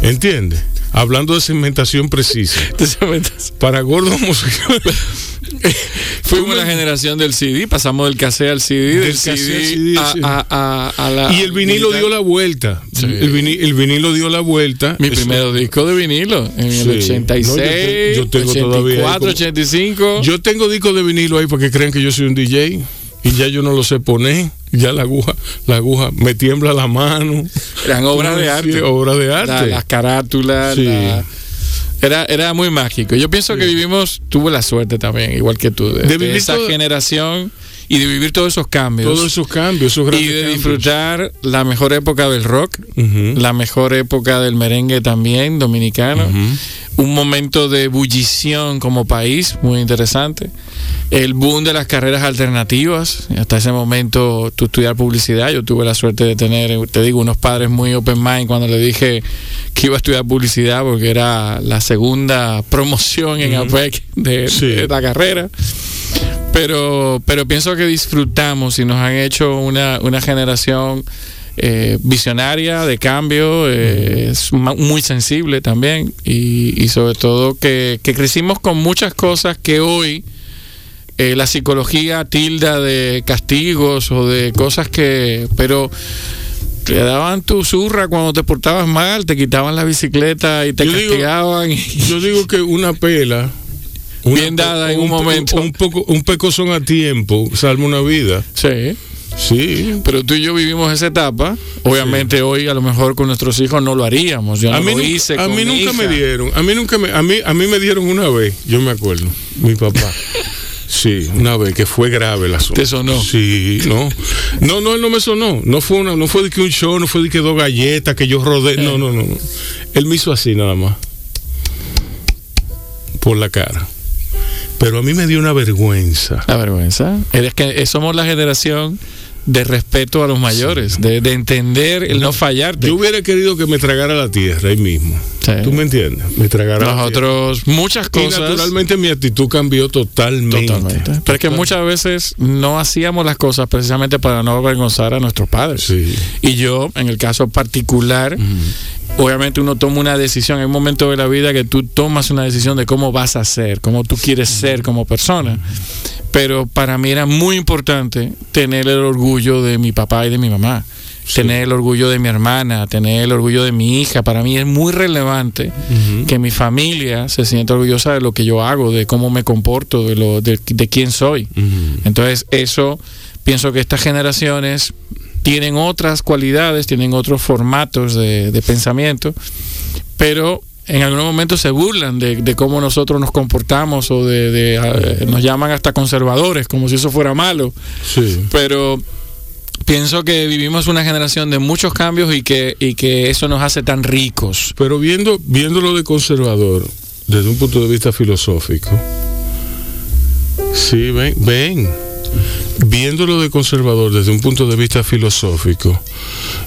¿Entiendes? Hablando de segmentación precisa. Para gordos homosexuales. Fuimos la generación del CD, pasamos del cassette al CD, del, Del CD, CD, a, sí. a- a- a la Y el vinilo digital. dio la vuelta. Sí. El, vini- el vinilo dio la vuelta. Mi Eso- primer disco de vinilo en Sí. el 86, No, yo te- yo tengo todavía ahí 84, como- 85. Yo tengo discos de vinilo ahí para que crean que yo soy un DJ y ya yo no lo sé poner. Ya la aguja, la aguja me tiembla la mano. Eran obras de Sí, arte. obras de La- arte. las carátulas. Sí. la- era, era muy mágico. Yo pienso que vivimos, tuve la suerte también, igual que tú, de, De de vivir esa todo- generación y de vivir todos esos cambios. Todos esos cambios, esos y grandes de cambios. disfrutar la mejor época del rock, la mejor época del merengue también dominicano, un momento de ebullición como país muy interesante, el boom de las carreras alternativas, hasta ese momento tú estudiar publicidad, yo tuve la suerte de tener, te digo, unos padres muy open mind cuando le dije que iba a estudiar publicidad porque era la segunda promoción en APEC de, Sí. de la carrera pero pero pienso que disfrutamos y nos han hecho una, una generación eh, visionaria de cambio eh, es muy sensible también y, y sobre todo que, que crecimos con muchas cosas que hoy eh, la psicología tilda de castigos o de cosas que pero te daban tu zurra cuando te portabas mal, te quitaban la bicicleta y te Yo castigaban. Yo digo que una pela. Bien dada en un pe- momento. Un, poco, un pecozón a tiempo salva una vida. sí. Sí. Pero tú y yo vivimos esa etapa. Obviamente hoy a lo mejor con nuestros hijos no lo haríamos. Yo no a mí, lo hice a con mí nunca me dieron. A mí nunca me, a mí, a mí me dieron una vez, yo me acuerdo, mi papá. Sí, una vez que fue grave el asunto. ¿Te sonó? Sí, no. No, no, él no me sonó. No fue una, no fue de que un show, no fue de que dos galletas que yo rodé. No, no, no, no. Él me hizo así nada más. Por la cara. Pero a mí me dio una vergüenza. La vergüenza. Es que somos la generación de respeto a los mayores, de, de entender el no fallarte. Yo hubiera querido que me tragara la tierra ahí mismo. Sí. ¿Tú me entiendes? Me tragara la tierra. Nosotros, muchas Y cosas. naturalmente mi actitud cambió totalmente. Totalmente. Pero es que muchas veces no hacíamos las cosas precisamente para no avergonzar a nuestros padres. Sí. Y yo, en el caso particular, obviamente uno toma una decisión. Hay un momento de la vida que tú tomas una decisión de cómo vas a ser, cómo tú quieres ser como persona. Pero para mí era muy importante tener el orgullo de mi papá y de mi mamá. Tener el orgullo de mi hermana, tener el orgullo de mi hija. Para mí es muy relevante que mi familia se sienta orgullosa de lo que yo hago, de cómo me comporto, de, lo, de, de quién soy. Entonces, eso pienso que estas generaciones tienen otras cualidades, tienen otros formatos de, de pensamiento, pero en algunos momentos se burlan de, de cómo nosotros nos comportamos o de, de, eh, nos llaman hasta conservadores, como si eso fuera malo. Sí. Pero pienso que vivimos una generación de muchos cambios y que, y que eso nos hace tan ricos. Pero viendo, viéndolo de conservador, desde un punto de vista filosófico, sí, ven, ven. Viéndolo de conservador desde un punto de vista filosófico,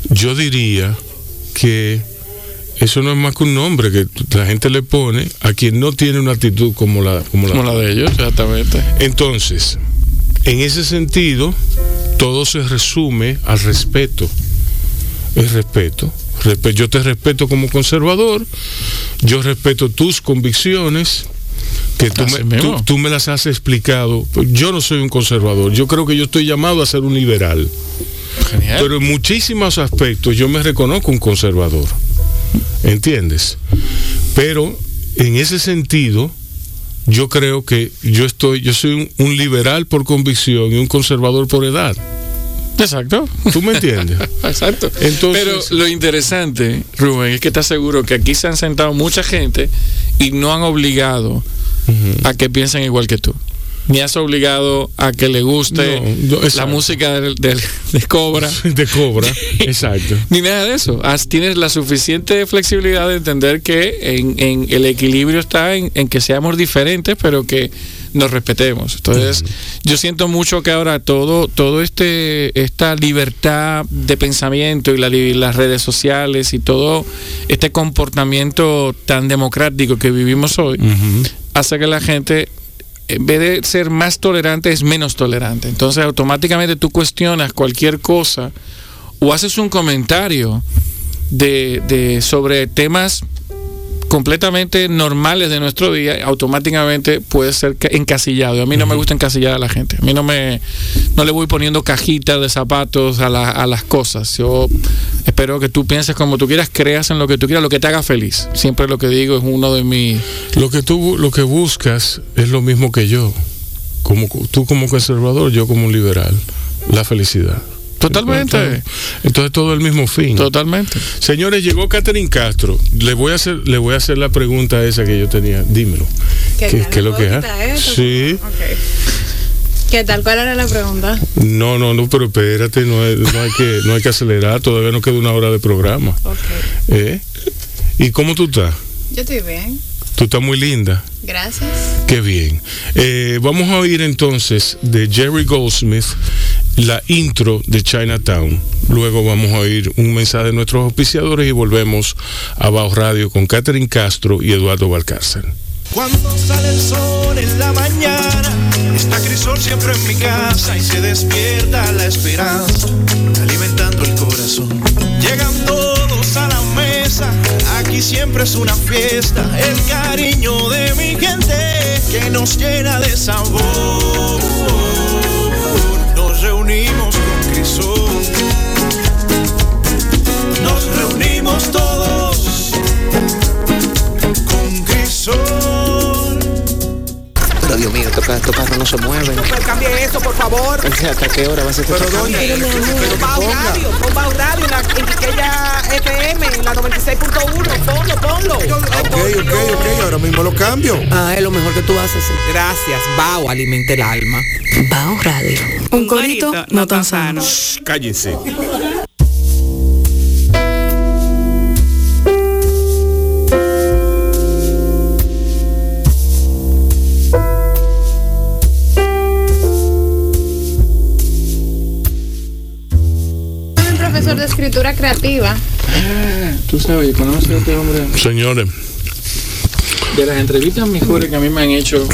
yo diría que eso no es más que un nombre que la gente le pone a quien no tiene una actitud como la, como la, Como la de ellos, exactamente. Entonces, en ese sentido, todo se resume al respeto. El respeto. Respe- Yo te respeto como conservador, yo respeto tus convicciones, que tú me, tú- tú me las has explicado. Yo no soy un conservador, yo creo que yo estoy llamado a ser un liberal. Genial. Pero en muchísimos aspectos yo me reconozco un conservador. ¿Entiendes? Pero en ese sentido, yo creo que yo estoy, yo soy un, un liberal por convicción y un conservador por edad. Exacto. ¿Tú me entiendes? Exacto. Entonces- Pero lo interesante, Rubén, es que te aseguro que aquí se han sentado mucha gente y no han obligado a que piensen igual que tú. Ni has obligado a que le guste No, yo- la música de Cobra. De cobra, exacto. Ni nada de eso. Has- tienes la suficiente flexibilidad de entender que en, en el equilibrio está en, en que seamos diferentes, pero que nos respetemos. Entonces, yo siento mucho que ahora todo, todo este, esta libertad de pensamiento y la las redes sociales y todo este comportamiento tan democrático que vivimos hoy, hace que la gente en vez de ser más tolerante, es menos tolerante. Entonces, automáticamente tú cuestionas cualquier cosa o haces un comentario de, de- sobre temas completamente normales de nuestro día, automáticamente puede ser ca- encasillado. Y a mí no me gusta encasillar a la gente. A mí no me no le voy poniendo cajitas de zapatos a, la- a las cosas. Yo espero que tú pienses como tú quieras, creas en lo que tú quieras, lo que te haga feliz. Siempre lo que digo es uno de mis Lo que tú lo que buscas es lo mismo que yo. Como tú como conservador, yo como liberal, la felicidad. Totalmente. Entonces todo el mismo fin. Totalmente. Señores, llegó Catherine Castro. Le voy a hacer le voy a hacer la pregunta esa que yo tenía. Dímelo. ¿Qué, tal? qué es lo que ¿Puedo es? eso? Sí. Ok. ¿Qué tal? ¿Cuál era la pregunta? No, no, no, pero espérate, no hay, no hay que no hay que acelerar, todavía nos queda una hora de programa. ¿Eh? ¿Y cómo tú estás? Yo estoy bien. Tú estás muy linda. Gracias. Qué bien. Eh, vamos a oír entonces de Jerry Goldsmith la intro de Chinatown. Luego vamos a oír un mensaje de nuestros auspiciadores y volvemos a Bajo Radio con Catherine Castro y Eduardo Valcárcel. Cuando sale el sol en la mañana, está Crisol siempre en mi casa y se despierta la esperanza, alimentando el corazón. Llegan todos a la mesa, aquí siempre es una fiesta, el cariño de mi gente que nos llena de sabor. Reunimos todos con Crisol. Pero Dios mío, estos, ca- estos carros no se mueven. Cambie eso, por favor. O sea, ¿Hasta qué hora va a ser este Pero doña, pon Radio, pon Radio en la en Quiqueya FM, en la 96.1, ponlo, ponlo. Ok, ok, ok, ahora mismo lo cambio. Ah, es lo mejor que tú haces. sí. Gracias, Bau, alimente el alma. Bao Radio. Un corito no tan sano. Cállense. Escritura creativa. Tú sabes, conoces a este hombre Señores, de las entrevistas mejores que a mí me han hecho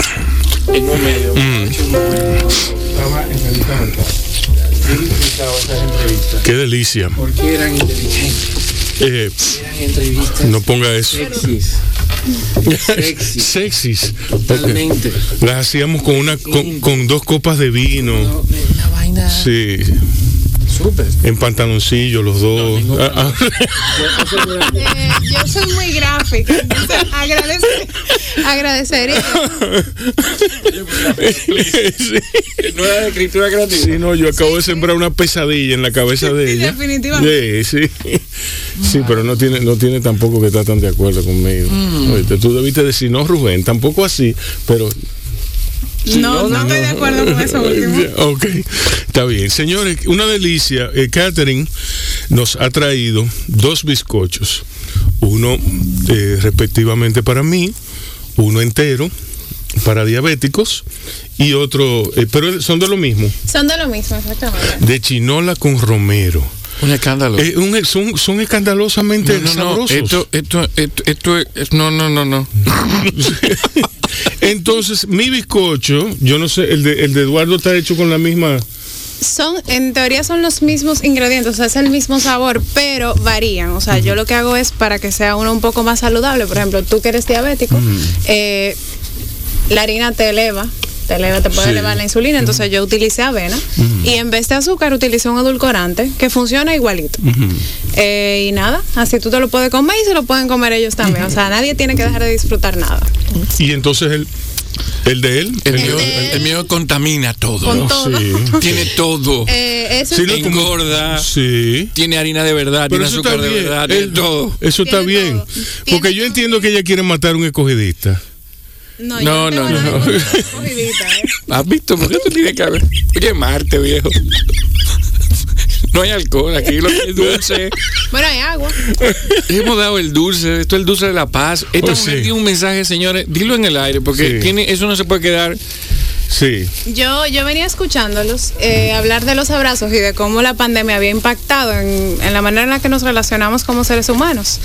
en un medio. en medio. Estaba. Yo entrevistas qué delicia. porque eran inteligentes, Eh, eran entrevistas no ponga eso. sexys, sexy, Sexys. Ok. totalmente. Las hacíamos con una con, con dos copas de vino. No, Una vaina Sí, súper. en pantaloncillo los dos. Ah, ah. Eh, yo soy muy gráfica. entonces agradecería. Sí. No era de escritura creativa. Sí, no, yo acabo de sembrar una pesadilla en la cabeza de Sí, ella. definitivamente. Sí, sí. Sí, pero no tiene, no tiene tampoco que estar tan de acuerdo conmigo. Oíste, tú debiste decir, no, Rubén, tampoco así, pero... No, no estoy de acuerdo con eso último. Ok, está bien. Señores, una delicia. Eh, Catherine nos ha traído dos bizcochos. Uno eh, respectivamente para mí, uno entero para diabéticos y otro, eh, pero son de lo mismo, Son de lo mismo, exactamente. de chinola con romero. Un escándalo. Eh, un- son, son escandalosamente no, no, no. sabrosos. Esto, esto, esto, esto es- no, no, no, no. Entonces, mi bizcocho, yo no sé, el de, el de Eduardo está hecho con la misma. Son, en teoría son los mismos ingredientes, o sea, es el mismo sabor, pero varían. O sea, yo lo que hago es para que sea uno un poco más saludable. Por ejemplo, tú que eres diabético, eh, la harina te eleva, te eleva, te puede Sí. elevar la insulina. Entonces yo utilicé avena y en vez de azúcar utilicé un edulcorante que funciona igualito. Eh, y nada, así tú te lo puedes comer y se lo pueden comer ellos también. O sea, nadie tiene que dejar de disfrutar nada. Y entonces el, el de él. El, el mío, de- el mío contamina todo. Con todo. sí. Tiene todo. Eh, eso Sí, es- no, como- Engorda. Sí. Tiene harina de verdad, Pero tiene azúcar de verdad, tiene todo. Eso está Tiene bien. todo. Porque yo entiendo que ella quiere matar a un escogidista. No, No, no, no. ¿eh? ¿Has visto? ¿Por qué tú tienes que haber? Oye, Marte, viejo. No hay alcohol, aquí lo que es dulce. Bueno, hay agua. Hemos dado el dulce, esto es el dulce de la paz. Esta Oh, mujer sí. tiene un mensaje, señores, dilo en el aire, porque Sí. tiene, eso no se puede quedar. Sí. Yo, yo venía escuchándolos eh, hablar de los abrazos y de cómo la pandemia había impactado en, en la manera en la que nos relacionamos como seres humanos.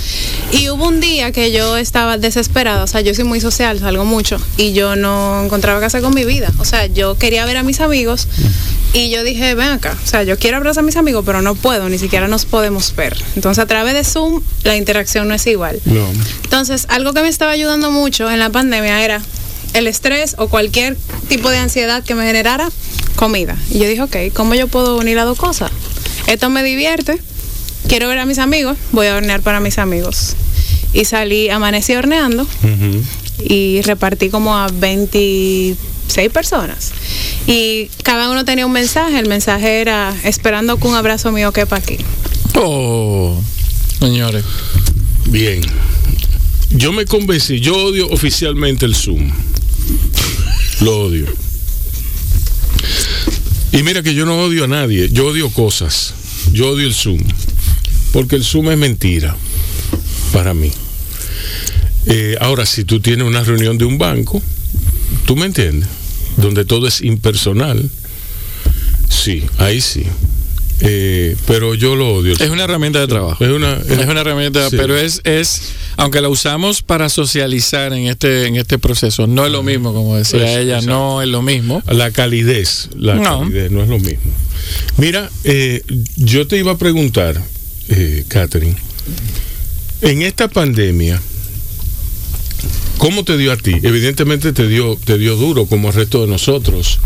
Y hubo un día que yo estaba desesperada, o sea, yo soy muy social, salgo mucho, y yo no encontraba qué hacer con mi vida. O sea, yo quería ver a mis amigos y yo dije, ven acá, o sea, yo quiero abrazar a mis amigos, pero no puedo, ni siquiera nos podemos ver. Entonces, a través de Zoom, la interacción no es igual. No. Entonces, algo que me estaba ayudando mucho en la pandemia era el estrés o cualquier tipo de ansiedad que me generara comida. Y yo dije, ok, ¿cómo yo puedo unir las dos cosas? Esto me divierte, quiero ver a mis amigos, voy a hornear para mis amigos. Y salí, amanecí horneando y repartí como a 26 personas. Y cada uno tenía un mensaje, el mensaje era esperando que un abrazo mío quepa aquí. Oh, señores. Bien. Yo me convencí, yo odio oficialmente el Zoom. Lo odio. Y mira que yo no odio a nadie, yo odio cosas. Yo odio el Zoom. Porque el Zoom es mentira para mí. Eh, ahora, si tú tienes una reunión de un banco, tú me entiendes, donde todo es impersonal, sí, ahí sí. Eh, pero yo lo odio. Es una herramienta de trabajo. Es una, Es una herramienta, Sí. pero es, es, aunque la usamos para socializar en este, en este proceso, no es lo mismo, como decía Pues, ella, exacto. no es lo mismo. La calidez, la No. calidez no es lo mismo. Mira, eh, yo te iba a preguntar, eh, Catherine, en esta pandemia, ¿cómo te dio a ti? Evidentemente te dio, te dio duro como al resto de nosotros.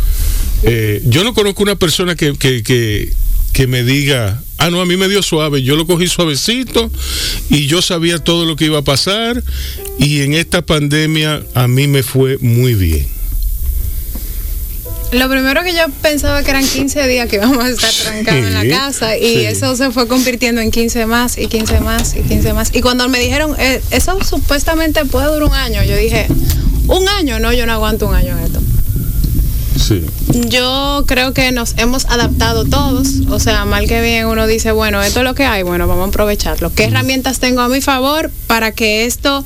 Eh, yo no conozco una persona que, que, que, que me diga, ah, no, a mí me dio suave, yo lo cogí suavecito y yo sabía todo lo que iba a pasar y en esta pandemia a mí me fue muy bien. Lo primero que yo pensaba que eran 15 días que íbamos a estar trancados en la casa y sí. eso se fue convirtiendo en 15 más y 15 más y 15 más. Y cuando me dijeron, eh, eso supuestamente puede durar un año, yo dije, un año, no, yo no aguanto un año en esto. Sí. Yo creo que nos hemos adaptado todos, o sea, mal que bien uno dice, bueno, esto es lo que hay, bueno, vamos a aprovecharlo. ¿Qué herramientas tengo a mi favor para que esto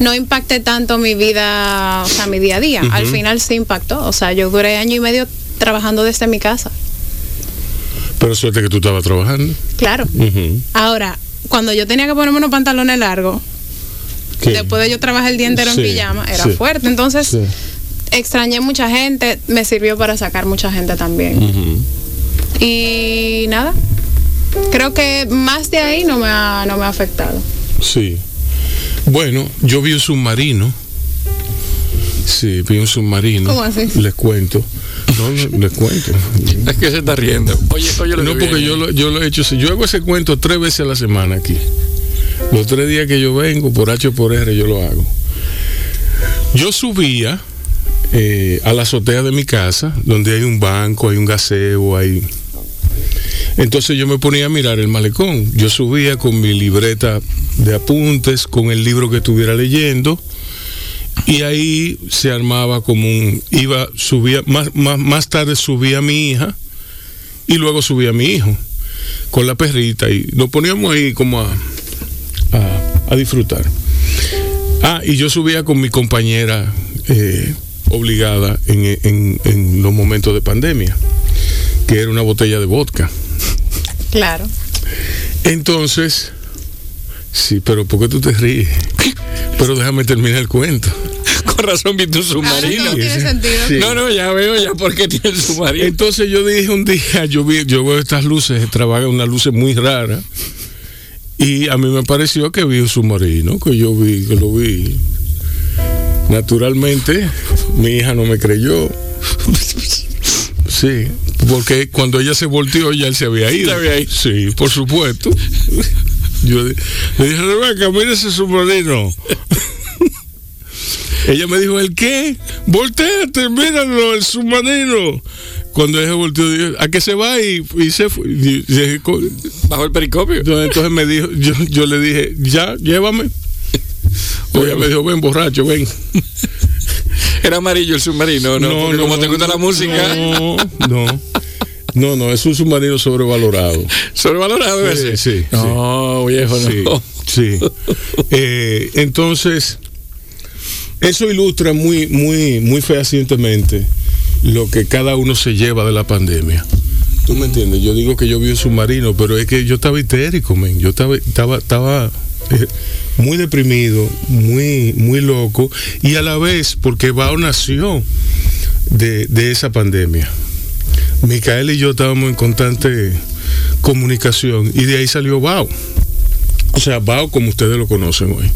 no impacte tanto mi vida, o sea, mi día a día? Al final sí impactó, o sea, yo duré año y medio trabajando desde mi casa. Pero suerte que tú estabas trabajando. Claro. Ahora, cuando yo tenía que ponerme unos pantalones largos, ¿Qué? después de yo trabajar el día entero Sí, en pijama, era sí. fuerte. Entonces, Sí. Extrañé mucha gente, me sirvió para sacar mucha gente también. Y nada, creo que más de ahí no me ha, no me ha afectado. Sí. Bueno, yo vi un submarino. Sí, vi un submarino. ¿Cómo así? Les cuento. No, no, les cuento. Es que se está riendo. Oye, oye, lo No, que porque viene. yo lo, yo lo he hecho. Yo hago ese cuento tres veces a la semana aquí. Los tres días que yo vengo, por H o por R, yo lo hago. Yo subía eh, a la azotea de mi casa, donde hay un banco, hay un gaseo, hay. Entonces yo me ponía a mirar el malecón. Yo subía con mi libreta de apuntes, con el libro que estuviera leyendo. Y ahí se armaba como un. Iba, subía, más, más, más tarde subía mi hija y luego subía mi hijo con la perrita y nos poníamos ahí como a, a, a disfrutar. Ah, y yo subía con mi compañera eh, obligada en, en- en los momentos de pandemia, que era una botella de vodka. Claro. Entonces, sí, pero ¿por qué tú te ríes? Pero déjame terminar el cuento. Con razón viste un submarino. Ahora todo tiene sentido. Sí. No, no, ya veo ya por qué tiene el submarino. Entonces yo dije un día, yo vi, yo veo estas luces extravagantes, unas luces muy raras, y a mí me pareció que vi un submarino, que yo vi, que lo vi. Naturalmente, mi hija no me creyó. Sí, porque cuando ella se volteó ya él se había ido. Se había ido. Sí, por supuesto. Yo le dije, Rebeca, mira ese submarino. Ella me dijo, ¿el qué? Volteate, míralo, el submarino. Cuando ella volteó, dijo, ¿a qué se va? Y, y se fue. Y- y- co- Bajo el pericopio. entonces, entonces me dijo, yo, yo le dije, ya, llévame. O ella me dijo, ven, borracho, ven. Era amarillo el submarino, ¿no? Porque como te gusta la música. No, no. No, no, es un submarino sobrevalorado. ¿Sobrevalorado Sí, ese? sí, No, viejo, Sí, no. sí. Eh, entonces, eso ilustra muy, muy, muy fehacientemente lo que cada uno se lleva de la pandemia. ¿Tú me entiendes? Yo digo que yo vi un submarino, pero es que yo estaba histérico, men. Yo estaba, estaba, estaba muy deprimido, muy, muy loco, y a la vez, porque Bao nació de, de esa pandemia. Micael y yo estábamos en constante comunicación, y de ahí salió Bao. O sea, Bao como ustedes lo conocen hoy.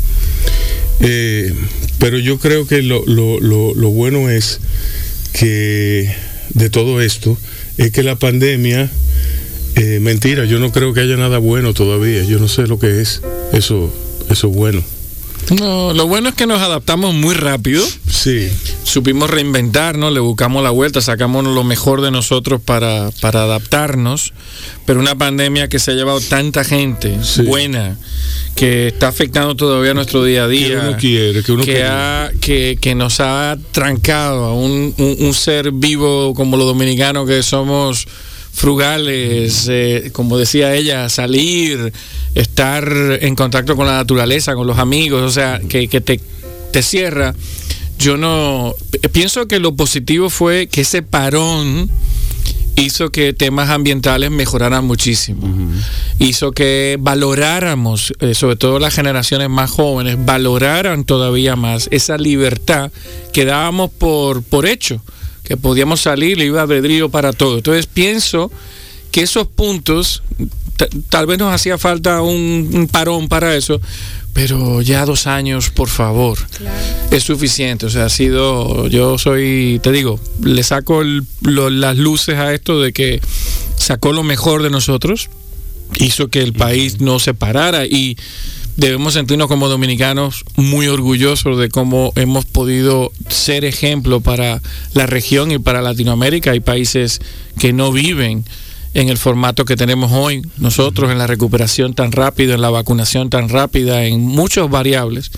Eh, pero yo creo que lo, lo- lo- lo bueno es que de todo esto es que la pandemia, eh, mentira, yo no creo que haya nada bueno todavía. Yo no sé lo que es eso, eso bueno. No, lo bueno es que nos adaptamos muy rápido. Sí. Supimos reinventarnos, le buscamos la vuelta, sacamos lo mejor de nosotros para, para adaptarnos. Pero una pandemia que se ha llevado tanta gente buena, que está afectando todavía nuestro día a día. uno quiere, que uno quiere. ha- que, que nos ha trancado a un, un- un ser vivo como los dominicanos que somos frugales, eh, como decía ella, salir, estar en contacto con la naturaleza, con los amigos, o sea, que, que te, te cierra. Yo no p- pienso que lo positivo fue que ese parón hizo que temas ambientales mejoraran muchísimo. Hizo que valoráramos, eh, sobre todo las generaciones más jóvenes, valoraran todavía más esa libertad que dábamos por, por hecho, que podíamos salir libre albedrío para todo. Entonces pienso que esos puntos, ta- tal vez nos hacía falta un, un parón para eso, pero ya dos años, por favor, es suficiente. O sea, ha sido, yo soy, te digo, le saco el- lo- las luces a esto de que sacó lo mejor de nosotros, hizo que el país no se parara y debemos sentirnos como dominicanos muy orgullosos de cómo hemos podido ser ejemplo para la región y para Latinoamérica. Hay países que no viven en el formato que tenemos hoy, nosotros en la recuperación tan rápida, en la vacunación tan rápida, en muchas variables,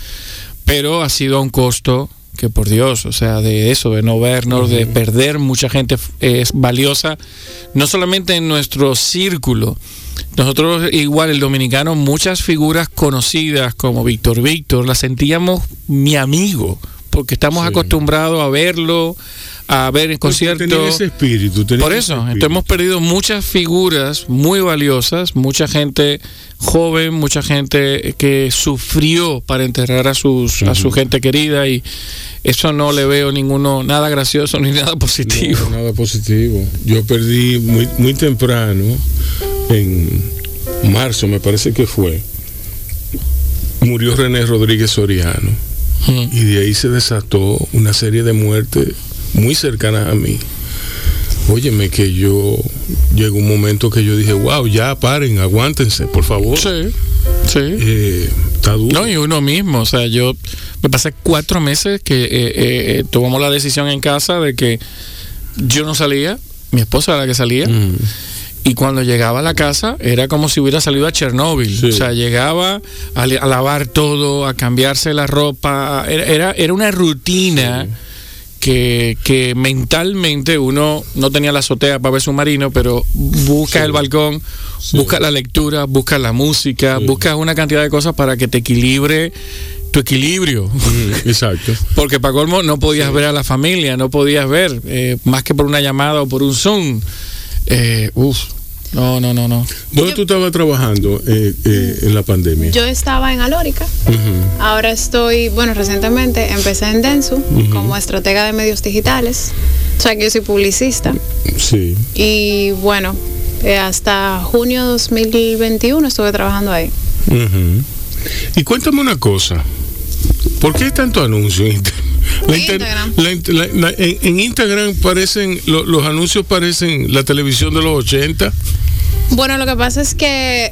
pero ha sido a un costo que por Dios, o sea, de eso, de no vernos, de perder mucha gente es valiosa, no solamente en nuestro círculo, nosotros igual el dominicano, muchas figuras conocidas como Víctor Víctor, las sentíamos mi amigo, porque estamos acostumbrados a verlo, a ver en conciertos. Espíritu. Por eso, espíritu. entonces hemos perdido muchas figuras muy valiosas, mucha gente joven, mucha gente que sufrió para enterrar a sus a su gente querida y eso no le veo ninguno nada gracioso ni nada positivo. No, nada positivo. Yo perdí muy, muy temprano, en marzo me parece que fue, murió René Rodríguez Soriano. Y de ahí se desató una serie de muertes muy cercanas a mí. Óyeme que yo llegó un momento que yo dije, wow, ya paren, aguántense, por favor. Sí, sí. Eh, está duro. No, y uno mismo, o sea, yo me pasé cuatro meses que eh, eh, tomamos la decisión en casa de que yo no salía, mi esposa era la que salía. Mm. Y cuando llegaba a la casa era como si hubiera salido a Chernóbil. O sea, llegaba a, lavar todo, a cambiarse la ropa. Era, era, era una rutina que, que mentalmente uno no tenía la azotea para ver submarino, pero busca el balcón, busca la lectura, busca la música, busca una cantidad de cosas para que te equilibre tu equilibrio. Mm, exacto. Porque para colmo no podías ver a la familia, no podías ver, eh, más que por una llamada o por un Zoom. Eh, uf, no, no, no, no. ¿Dónde tú estabas trabajando eh, eh, en la pandemia? Yo estaba en Alórica. Ahora estoy, bueno, recientemente empecé en Densu como estratega de medios digitales. O sea que yo soy publicista. Sí. Y bueno, eh, hasta junio 2021 estuve trabajando ahí. Ujú. Y cuéntame una cosa. ¿Por qué hay tanto anuncio en Inter- la la- en, en Instagram parecen, lo- los anuncios parecen la televisión de los 80. Bueno, lo que pasa es que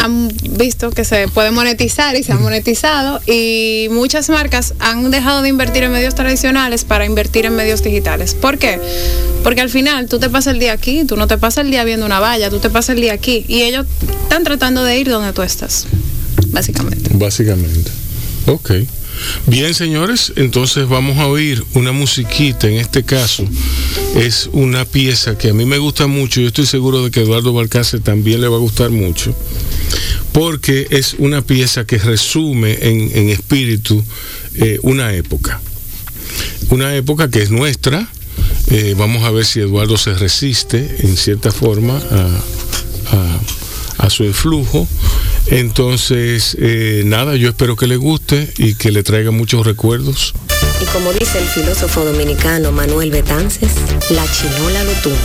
han visto que se puede monetizar y se ha monetizado y muchas marcas han dejado de invertir en medios tradicionales para invertir en medios digitales. ¿Por qué? Porque al final tú te pasas el día aquí, tú no te pasas el día viendo una valla, tú te pasas el día aquí y ellos están tratando de ir donde tú estás, básicamente. Básicamente. Ok. Bien, señores, entonces vamos a oír una musiquita, en este caso es una pieza que a mí me gusta mucho, yo estoy seguro de que Eduardo Balcácer también le va a gustar mucho, porque es una pieza que resume en, espíritu eh, una época, una época que es nuestra, eh, vamos a ver si Eduardo se resiste en cierta forma a- a su influjo. Entonces, eh, nada, yo espero que le guste y que le traiga muchos recuerdos. Y como dice el filósofo dominicano Manuel Betances, la chinola lo tumba,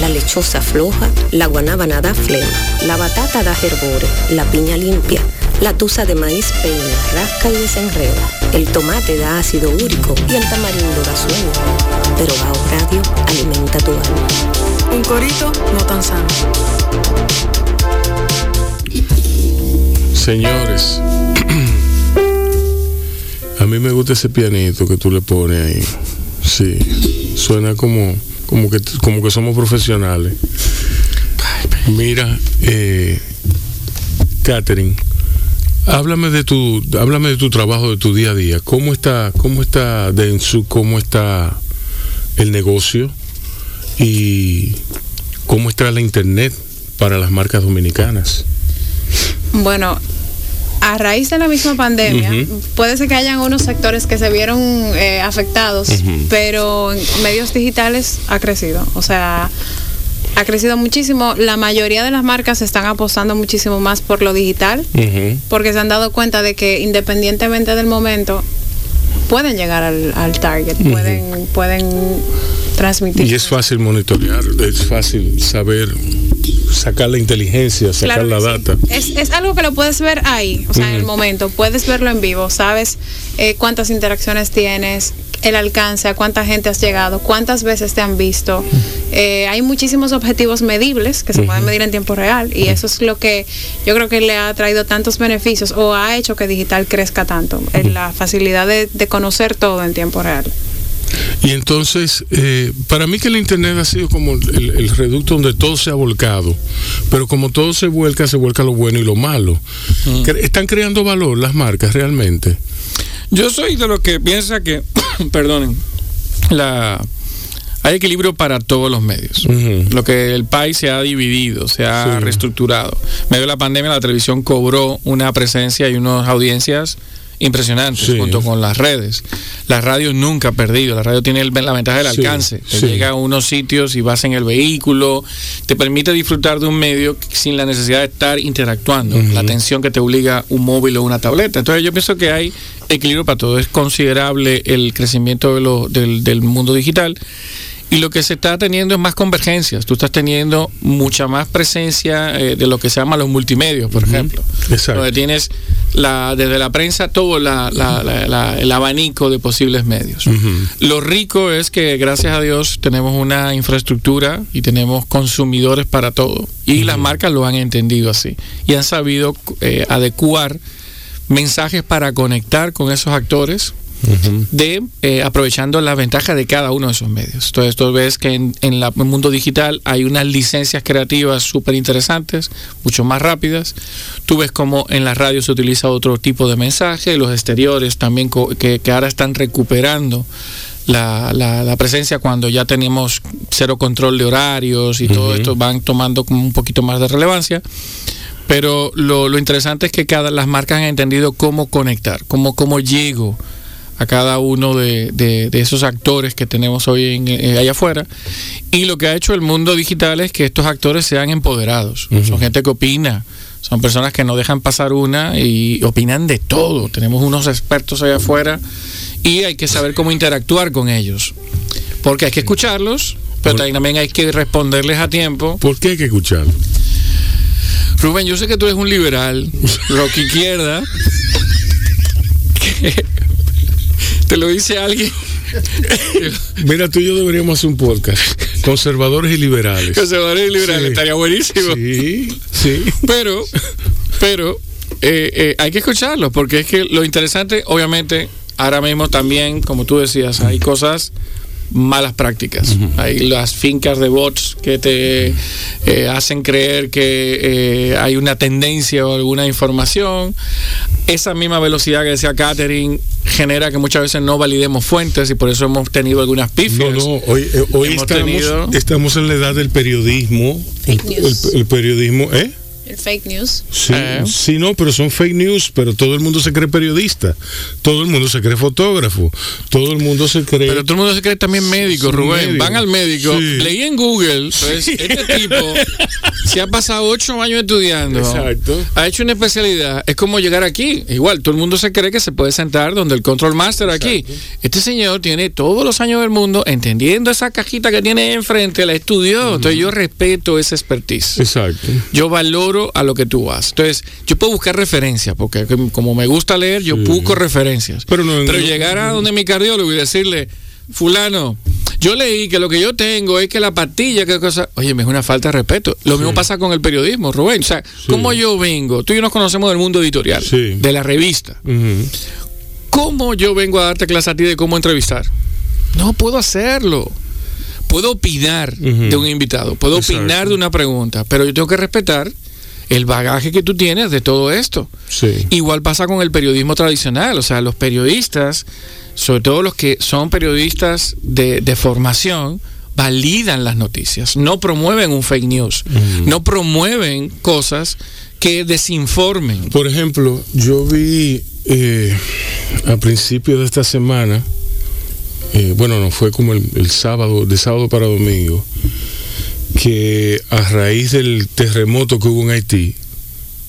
la lechosa floja, la guanábana da flema, la batata da hervore, la piña limpia, la tusa de maíz peina, rasca y desenreda, el tomate da ácido úrico y el tamarindo da sueño. Pero Bao Radio alimenta tu alma. Un corito no tan sano. Señores, a mí me gusta ese pianito que tú le pones ahí. Sí, suena como, como, que, como que somos profesionales. Mira, eh, Catherine, háblame de tu, háblame de tu trabajo, de tu día a día. ¿Cómo está, cómo está Densu, cómo está el negocio y cómo está la internet para las marcas dominicanas? Bueno, a raíz de la misma pandemia, puede ser que hayan unos sectores que se vieron eh, afectados, pero en medios digitales ha crecido. O sea, ha crecido muchísimo. La mayoría de las marcas están apostando muchísimo más por lo digital, porque se han dado cuenta de que independientemente del momento, pueden llegar al, al target, pueden, pueden transmitir. Y es fácil monitorear, es fácil saber sacar la inteligencia, sacar Claro la sí. data. Es, es algo que lo puedes ver ahí, o sea, en el momento. Puedes verlo en vivo, sabes eh, cuántas interacciones tienes, el alcance, a cuánta gente has llegado, cuántas veces te han visto. Eh, hay muchísimos objetivos medibles que se pueden medir en tiempo real y eso es lo que yo creo que le ha traído tantos beneficios o ha hecho que digital crezca tanto, en la facilidad de, de conocer todo en tiempo real. Y entonces, eh, para mí que el Internet ha sido como el, el reducto donde todo se ha volcado, pero como todo se vuelca, se vuelca lo bueno y lo malo. ¿Están creando valor las marcas realmente? Yo soy de los que piensa que, perdonen, la hay equilibrio para todos los medios. Lo que el país se ha dividido, se ha Sí. reestructurado. En medio de la pandemia, la televisión cobró una presencia y unas audiencias impresionantes Sí. junto con las redes. La radio nunca ha perdido. La radio tiene el- la ventaja del Sí, alcance. Te sí. llega a unos sitios y vas en el vehículo. Te permite disfrutar de un medio sin la necesidad de estar interactuando. La atención que te obliga un móvil o una tableta. Entonces yo pienso que hay equilibrio para todo. Es considerable el crecimiento de lo- del, del mundo digital. Y lo que se está teniendo es más convergencias. Tú estás teniendo mucha más presencia eh, de lo que se llama los multimedios, por ejemplo. Exacto. Donde tienes la, desde la prensa todo la- la- la- la- el abanico de posibles medios. Lo rico es que gracias a Dios tenemos una infraestructura y tenemos consumidores para todo. Y las marcas lo han entendido así. Y han sabido eh, adecuar mensajes para conectar con esos actores de eh, aprovechando las ventajas de cada uno de esos medios. Entonces tú ves que en, en la- en el mundo digital hay unas licencias creativas súper interesantes, mucho más rápidas. Tú ves como en la radio se utiliza otro tipo de mensaje, los exteriores también que, que ahora están recuperando la, la- la presencia cuando ya tenemos cero control de horarios y todo esto van tomando como un poquito más de relevancia. Pero lo, lo interesante es que cada las marcas han entendido cómo conectar, cómo, cómo llego a cada uno de, de- de esos actores que tenemos hoy en, eh, allá afuera. Y lo que ha hecho el mundo digital es que estos actores sean empoderados. Son gente que opina, son personas que no dejan pasar una y opinan de todo. Tenemos unos expertos allá afuera y hay que saber cómo interactuar con ellos. Porque hay que escucharlos, pero también hay que responderles a tiempo. ¿Por qué hay que escucharlos? Rubén, yo sé que tú eres un liberal, rock izquierda. que te lo dice alguien. Mira, tú y yo deberíamos hacer un podcast. Conservadores y liberales. Conservadores y liberales, Sí. estaría buenísimo. Sí, sí. Pero, pero eh, eh, hay que escucharlo, porque es que lo interesante, obviamente, ahora mismo también, como tú decías, hay cosas malas prácticas. Hay las fincas de bots que te eh, hacen creer que eh, hay una tendencia o alguna información. Esa misma velocidad que decía Catherine genera que muchas veces no validemos fuentes y por eso hemos tenido algunas pifias. No, no, hoy, eh, hoy estamos, tenido- estamos en la edad del periodismo. Fake El- news. el, el periodismo, ¿eh? El fake news. Sí, Eh. sí, no, pero son fake news, pero todo el mundo se cree periodista, todo el mundo se cree fotógrafo, todo el mundo se cree... Pero todo el mundo se cree también médico, Sí, Rubén. médico. Van al médico. Sí. Leí en Google. Entonces, este tipo se ha pasado ocho años estudiando. Exacto. Ha hecho una especialidad. Es como llegar aquí. Igual, todo el mundo se cree que se puede sentar donde el control master aquí. Este señor tiene todos los años del mundo entendiendo esa cajita que tiene enfrente, la estudió. Entonces yo respeto esa expertise. Exacto. Yo valoro a lo que tú vas. Entonces, yo puedo buscar referencias, porque como me gusta leer, yo Sí. busco referencias. Pero no- no- llegar a donde mi cardiólogo y decirle, fulano, yo leí que lo que yo tengo es que la pastilla, que cosa. Oye, me es una falta de respeto. Lo mismo pasa con el periodismo, Rubén. O sea, ¿cómo yo vengo? Tú y yo nos conocemos del mundo editorial, Sí. de la revista. ¿Cómo yo vengo a darte clase a ti de cómo entrevistar? No puedo hacerlo. Puedo opinar de un invitado, puedo Exacto. opinar de una pregunta, pero yo tengo que respetar el bagaje que tú tienes de todo esto. Sí. Igual pasa con el periodismo tradicional, o sea, los periodistas, sobre todo los que son periodistas de, de formación, validan las noticias, no promueven un fake news, no promueven cosas que desinformen. Por ejemplo, yo vi eh, a principios de esta semana, eh, bueno, no fue como el, el sábado, de sábado para domingo, que a raíz del terremoto que hubo en Haití,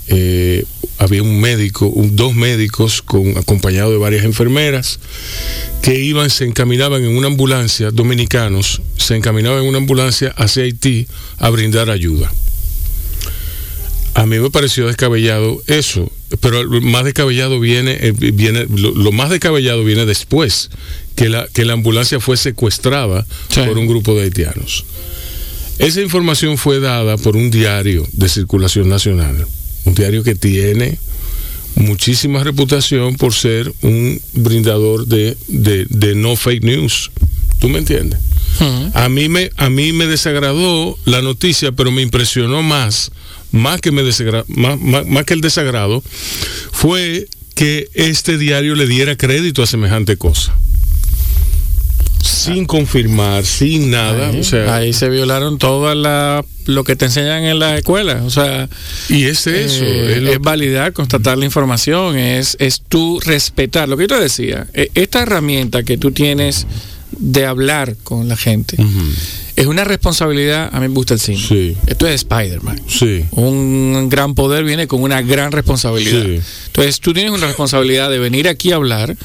eh, había un médico, un- dos médicos con, acompañados de varias enfermeras que iban, se encaminaban en una ambulancia, dominicanos, se encaminaban en una ambulancia hacia Haití a brindar ayuda. A mí me pareció descabellado eso, pero lo más descabellado viene, eh, viene lo, lo más descabellado viene después, que la, que la ambulancia fue secuestrada Sí. por un grupo de haitianos. Esa información fue dada por un diario de circulación nacional, un diario que tiene muchísima reputación por ser un brindador de, de- de no fake news. ¿Tú me entiendes? A mí me, a mí me desagradó la noticia, pero me impresionó más, más que, me desagra- más, más- más que el desagrado, fue que este diario le diera crédito a semejante cosa. Sin confirmar, sin nada. Ahí, o sea, ahí se violaron todo la, lo que te enseñan en la escuela. O sea, y es eso. eh, es lo- es validar, constatar la información, es, es tú respetar. Lo que yo te decía, eh, esta herramienta que tú tienes de hablar con la gente es una responsabilidad. A mí me gusta el cine. Sí. Esto es Spider-Man. Sí. Un gran poder viene con una gran responsabilidad. Sí. Entonces tú tienes una responsabilidad de venir aquí a hablar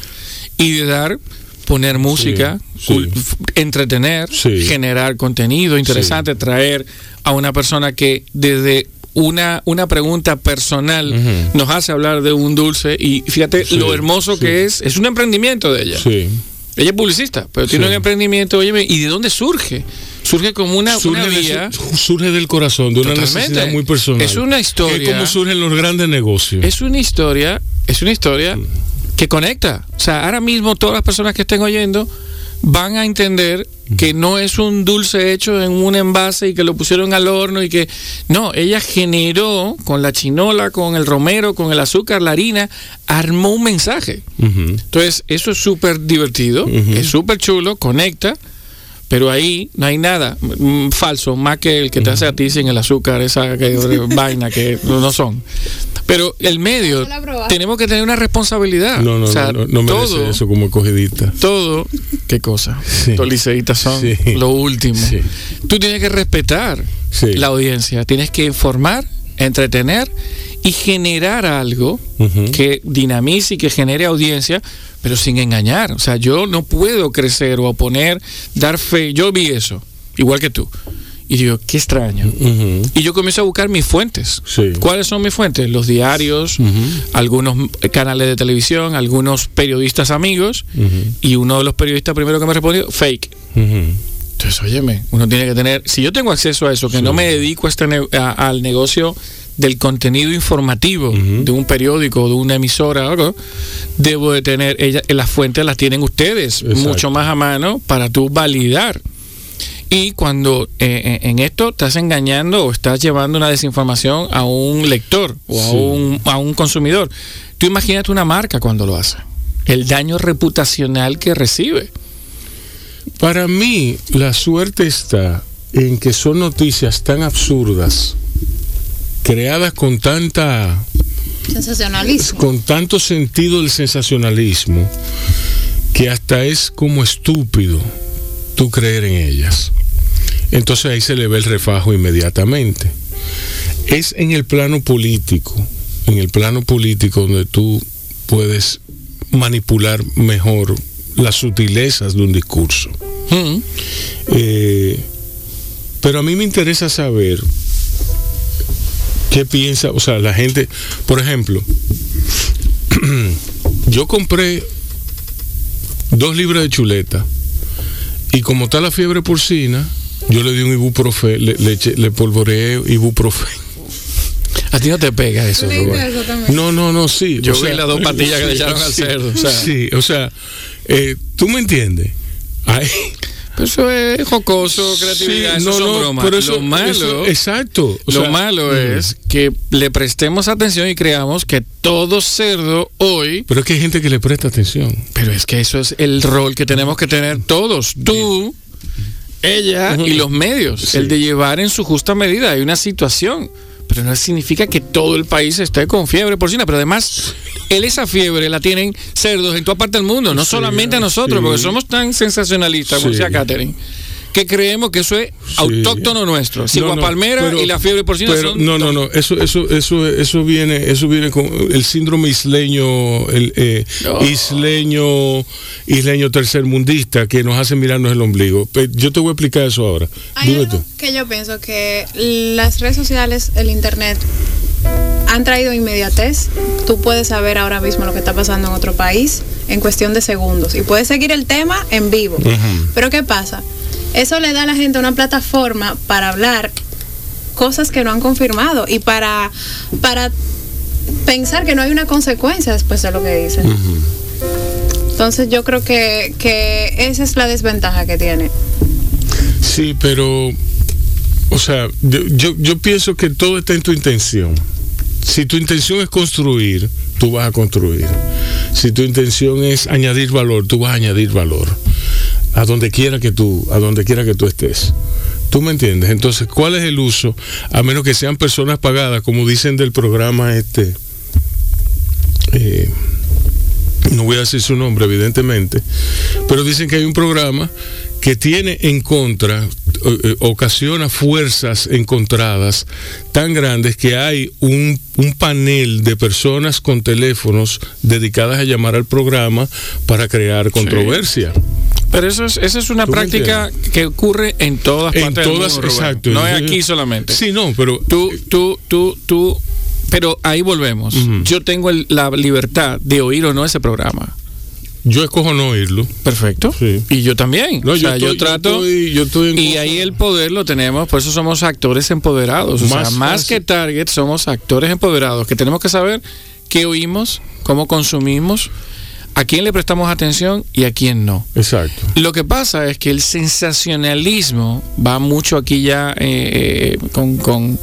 y de dar, poner música, sí. entretener, Sí. generar contenido interesante, traer a una persona que desde una, una pregunta personal nos hace hablar de un dulce y fíjate lo hermoso que es, es un emprendimiento de ella. Sí. Ella es publicista, pero tiene un emprendimiento, oye, ¿y de dónde surge? Surge como una, surge, una vía... su- surge del corazón, de una necesidad muy personal. Es una historia- Es como surgen los grandes negocios. es una historia, es una historia que conecta. O sea, ahora mismo todas las personas que estén oyendo van a entender que no es un dulce hecho en un envase y que lo pusieron al horno y que no, ella generó con la chinola, con el romero, con el azúcar, la harina, armó un mensaje. Entonces, eso es súper divertido, es súper chulo, conecta, pero ahí no hay nada falso, más que el que te hace a ti sin el azúcar, esa que- vaina que no son. Pero el medio, tenemos que tener una responsabilidad. No, no, O sea, no, no, no merece todo, eso como cogidita. todo, qué cosa. Sí. Los liceístas son Sí. lo último. Sí. Tú tienes que respetar Sí. la audiencia, tienes que informar, entretener y generar algo que dinamice y que genere audiencia, pero sin engañar. O sea, yo no puedo crecer o poner, dar fe. Yo vi eso, igual que tú. Y digo, qué extraño. Y yo comienzo a buscar mis fuentes. Sí. ¿Cuáles son mis fuentes? Los diarios, algunos canales de televisión, algunos periodistas amigos. Y uno de los periodistas primero que me respondió, fake. Entonces, óyeme, uno tiene que tener, si yo tengo acceso a eso, que no me dedico a este ne- a- al negocio del contenido informativo de un periódico o de una emisora o algo, debo de tener, ella, las fuentes las tienen ustedes Exacto. mucho más a mano para tú validar. Y cuando eh, en esto estás engañando o estás llevando una desinformación a un lector o a, un, a un consumidor, tú imagínate una marca cuando lo hace. El daño reputacional que recibe. Para mí, la suerte está en que son noticias tan absurdas, creadas con tanta Sensacionalismo. con tanto sentido del sensacionalismo que hasta es como estúpido tú creer en ellas. Entonces ahí se le ve el refajo inmediatamente. Es en el plano político, en el plano político donde tú puedes manipular mejor las sutilezas de un discurso. Mm. Eh, pero a mí me interesa saber qué piensa, o sea, la gente, por ejemplo, yo compré dos libras de chuleta y como está la fiebre porcina, yo le di un ibuprofeno, le, le, eché- le polvoreé ibuprofeno. A ti no te pega eso. No, no, no, sí. Yo vi las dos pastillas que le echaron al cerdo, o sea. Sí, o sea, eh, tú me entiendes. Ay, Pero eso es jocoso, creatividad, Sí, eso no, son no, bromas. pero eso- lo malo, eso- exacto. o lo sea, malo mm. es que le prestemos atención y creamos que todo cerdo hoy. Pero es que hay gente que le presta atención. Pero es que eso es el rol que tenemos que tener todos. Tú, ella y los medios. Sí. El de llevar en su justa medida. Hay una situación. Pero no significa que todo el país esté con fiebre porcina. Pero además, él esa fiebre la tienen cerdos en toda parte del mundo. No Sí, solamente a nosotros, sí. porque somos tan sensacionalistas, como decía Catherine, que creemos que eso es autóctono nuestro. Si No, no, Palmera pero- y la fiebre porcina pero son. no no no eso eso eso eso viene eso viene con el síndrome isleño el eh, No. isleño isleño tercermundista que nos hace mirarnos el ombligo yo te voy a explicar eso ahora Hay Dime algo tú. que yo pienso que las redes sociales, el internet han traído inmediatez. Tú puedes saber ahora mismo lo que está pasando en otro país en cuestión de segundos y puedes seguir el tema en vivo. Pero ¿qué pasa? Eso le da a la gente una plataforma para hablar cosas que no han confirmado y para para pensar que no hay una consecuencia después de lo que dicen. Entonces yo creo que, que esa es la desventaja que tiene. sí pero o sea yo, yo yo pienso que todo está en tu intención si tu intención es construir tú vas a construir si tu intención es añadir valor tú vas a añadir valor a donde quiera que tú a donde quiera que tú estés ¿Tú me entiendes? Entonces, ¿cuál es el uso? A menos que sean personas pagadas, como dicen del programa este. eh, no voy a decir su nombre, evidentemente, pero dicen que hay un programa que tiene en contra, eh, ocasiona fuerzas encontradas tan grandes que hay un, un panel de personas con teléfonos dedicadas a llamar al programa para crear controversia. Pero eso es, esa es una ¿Tú me práctica que ocurre en todas En partes del todas, mundo, Rubén. exacto. No es aquí solamente. Sí, no, pero Tú, tú, tú, tú. Pero ahí volvemos. Yo tengo el- la libertad de oír o no ese programa. yo escojo no oírlo. Perfecto. Sí. Y yo también. No, o sea, yo, estoy- trato. estoy- yo estoy en y contra. ahí el poder lo tenemos, por eso somos actores empoderados. O sea, Más más fácil. que target, somos actores empoderados, que tenemos que saber qué oímos, cómo consumimos, a quién le prestamos atención y a quién no. Exacto. Lo que pasa es que el sensacionalismo va mucho aquí ya eh, eh, con, con-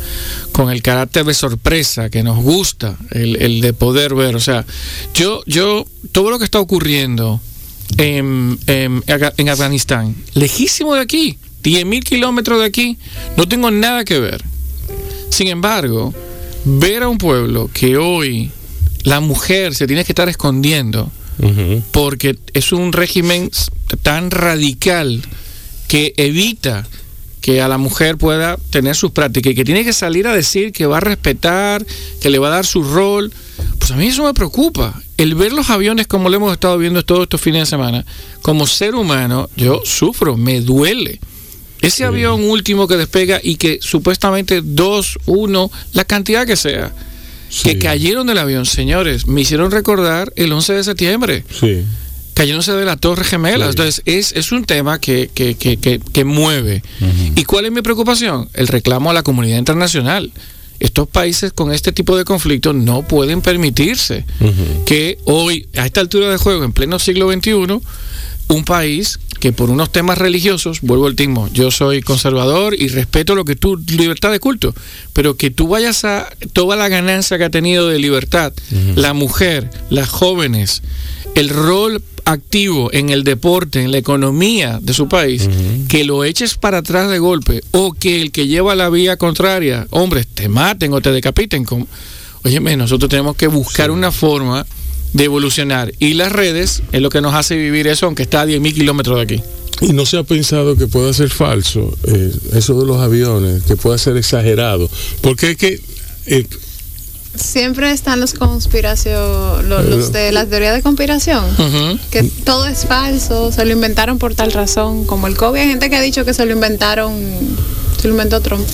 con el carácter de sorpresa que nos gusta, el, el de poder ver. O sea, yo, yo, todo lo que está ocurriendo en, en, en Afganistán, lejísimo de aquí, 10.000 kilómetros de aquí, no tengo nada que ver. Sin embargo, ver a un pueblo que hoy la mujer se tiene que estar escondiendo, Porque es un régimen tan radical que evita que a la mujer pueda tener sus prácticas y que tiene que salir a decir que va a respetar, que le va a dar su rol. Pues a mí eso me preocupa. El ver los aviones como lo hemos estado viendo todos estos fines de semana, como ser humano, yo sufro, me duele. Ese avión último que despega y que supuestamente dos, uno, la cantidad que sea, Sí. que cayeron del avión, señores, me hicieron recordar el 11 de septiembre, Sí. cayéndose de la Torre Gemela. Sí. Entonces, es, es un tema que, que, que, que, que mueve. ¿Y cuál es mi preocupación? El reclamo a la comunidad internacional. estos países con este tipo de conflictos no pueden permitirse que hoy, a esta altura de juego, en pleno siglo XXI, un país que por unos temas religiosos, vuelvo al mismo, yo soy conservador y respeto lo que tú, libertad de culto, pero que tú vayas a toda la ganancia que ha tenido de libertad, la mujer, las jóvenes, el rol activo en el deporte, en la economía de su país, que lo eches para atrás de golpe o que el que lleva la vía contraria, hombres, te maten o te decapiten. Con... Óyeme, nosotros tenemos que buscar una forma de evolucionar y las redes es lo que nos hace vivir eso, aunque está a 10.000 kilómetros de aquí. Y no se ha pensado que pueda ser falso eh, eso de los aviones, que pueda ser exagerado. Porque es que eh, Siempre están los conspiración, lo- los, de la teoría de conspiración, que todo es falso, se lo inventaron por tal razón, como el COVID, hay gente que ha dicho que se lo inventaron, se lo inventó Trump.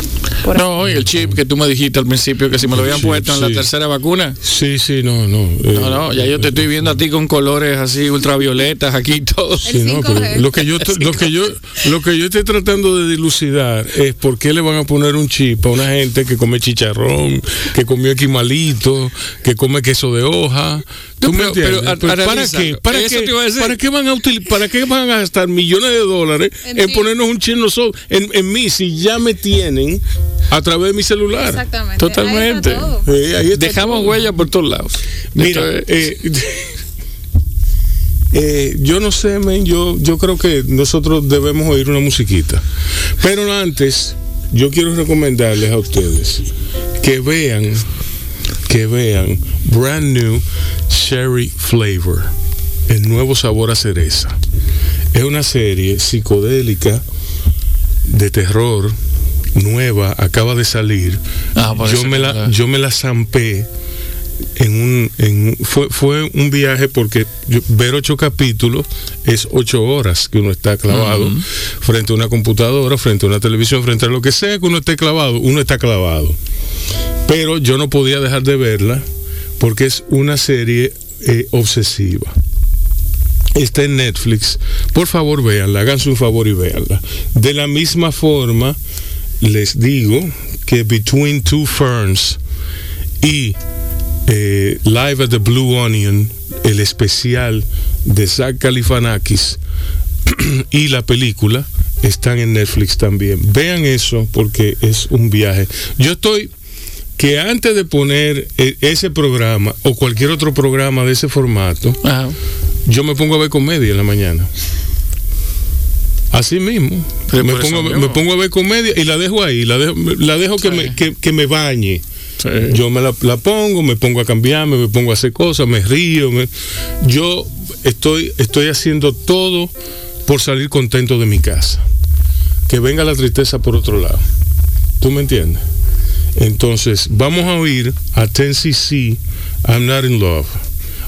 No, y el chip que tú me dijiste al principio, que si me lo habían Sí, puesto en la tercera vacuna. sí, sí, no, no. eh, No, no, ya yo te estoy viendo a ti con colores así ultravioletas aquí y todo. Sí, no, pero lo que yo estoy- lo que yo lo que yo estoy tratando de dilucidar es por qué le van a poner un chip a una gente que come chicharrón, que comió equimalito, que come queso de hoja. ¿Tú No, me pero- pero Pero ¿Para qué? ¿Para qué? te iba a decir. ¿Para qué van a util- para qué van a gastar millones de dólares En ponernos un nosotros, en, en mí si ya me tienen a través de mi celular? Exactamente. Totalmente. Ahí está todo. Eh, ahí está Dejamos todo. huella por todos lados. Mira, eh, eh, yo no sé, men, yo, yo creo que nosotros debemos oír una musiquita. Pero antes, yo quiero recomendarles a ustedes que vean, que vean Brand New Cherry Flavor, el nuevo sabor a cereza. Es una serie psicodélica de terror nueva, acaba de salir. Ah, yo, me la, yo me la zampé en un, en, fue, fue un viaje porque yo- ver ocho capítulos es ocho horas que uno está clavado frente a una computadora, frente a una televisión, frente a lo que sea que uno esté clavado, uno está clavado. Pero yo no podía dejar de verla porque es una serie eh, obsesiva. Está en Netflix. Por favor, véanla, háganse un favor y véanla. De la misma forma, les digo que Between Two Ferns y eh, Live at the Blue Onion, el especial de Zach Galifianakis y la película están en Netflix también. Vean eso porque es un viaje. Yo estoy que antes de poner eh, ese programa o cualquier otro programa de ese formato, Ajá. yo me pongo a ver comedia en la mañana. Así mismo. Pero Me pongo, a ver- mismo. me pongo a ver comedia y la dejo ahí, la dejo, la dejo que, Sí. me, que, que me bañe. Sí. Yo me la, la pongo, me pongo a cambiarme, me pongo a hacer cosas, me río. me- yo estoy, estoy haciendo todo por salir contento de mi casa. Que venga la tristeza por otro lado. ¿Tú me entiendes? Entonces, vamos a oír a 10cc, I'm Not in Love.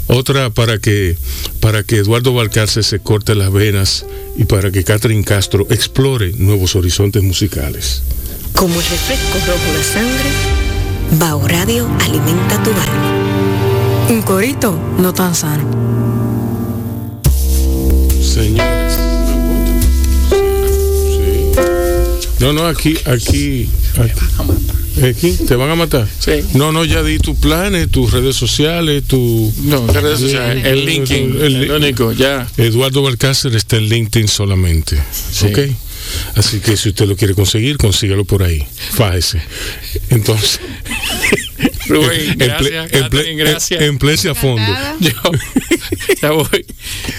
Otra para que, para que Eduardo Valcarce se corte las venas y para que Catherine Castro explore nuevos horizontes musicales. Como el refresco rojo de sangre, Bao Radio alimenta tu alma. Un corito no tan sano. Señores. Sí. No, no, aquí, aquí, aquí, aquí, te van a matar. Sí. No, no, ya di tus planes, tus redes sociales, tu... No, las redes sociales, el linking, El- el único, ya. Eduardo Balcácer está en LinkedIn solamente. Sí. ¿Ok? Así que si usted lo quiere conseguir, consígalo por ahí. Fájese. Entonces. Rubén, emple- gracias, emple- Catherine, gracias. Emplece a fondo. Yo ya voy.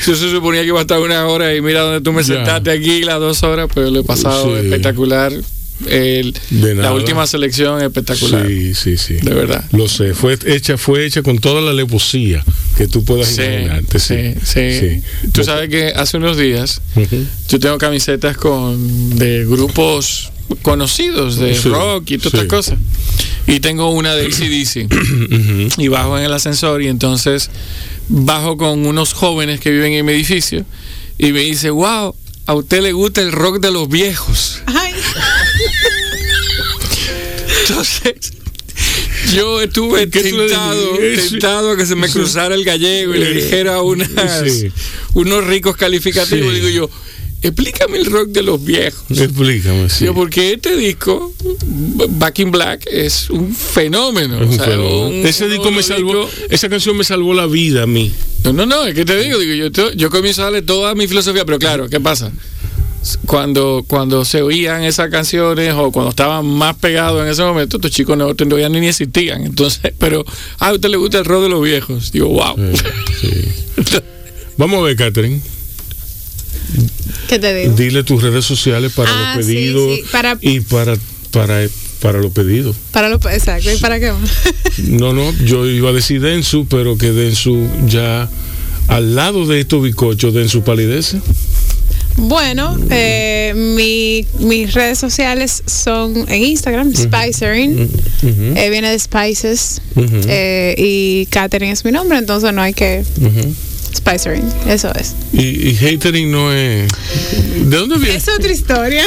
Yo se suponía que iba a estar una hora y mira donde tú me Ya. sentaste aquí las dos horas, pero lo he pasado Sí. espectacular. El- De la última selección espectacular. Sí, sí, sí. De verdad. Lo sé. Fue hecha, fue hecha con toda la alevosía que tú puedas Sí, imaginarte. sí, sí. sí. Tú sabes que hace unos días yo tengo camisetas con de grupos conocidos de Sí, rock y todas sí. estas cosas. Y tengo una de ACDC. Ujú. y bajo en el ascensor y entonces bajo con unos jóvenes que viven en mi edificio y me dice, wow, a usted le gusta el rock de los viejos. Ay, Entonces, yo estuve ¿Qué tú le tentado, tentado a que se me cruzara el gallego y le dijera unas, sí. unos ricos calificativos. Sí. Digo yo, explícame el rock de los viejos. Explícame, sí. Yo, porque este disco, Back in Black, es un fenómeno. Es un o sea, fenómeno. un- Ese disco me salvó, esa canción me salvó la vida a mí. No, no, no, es que te digo, digo yo, yo comienzo a darle toda mi filosofía, pero claro, ¿qué pasa? Cuando, cuando se oían esas canciones o cuando estaban más pegados en ese momento, estos chicos no todavía ni existían. Entonces, pero "Ah, a usted le gusta el rock de los viejos. Digo, wow. Vamos a ver, Catherine. ¿Qué te digo? Dile tus redes sociales para Ah, los sí, pedidos sí, para- y para, para, para los pedidos. Para lo, exacto, ¿y para qué? No, no, yo iba a decir Densu, pero que Densu ya al lado de estos bicochos, Densu palidece. Bueno, eh, mi- mis redes sociales son en Instagram, Spicerin, Ujú, eh, viene de Spices, eh, y Katherine es mi nombre, entonces no hay que... ujú. Spicerin, eso es. Y, y hatering no es. ¿De dónde viene? Es otra historia.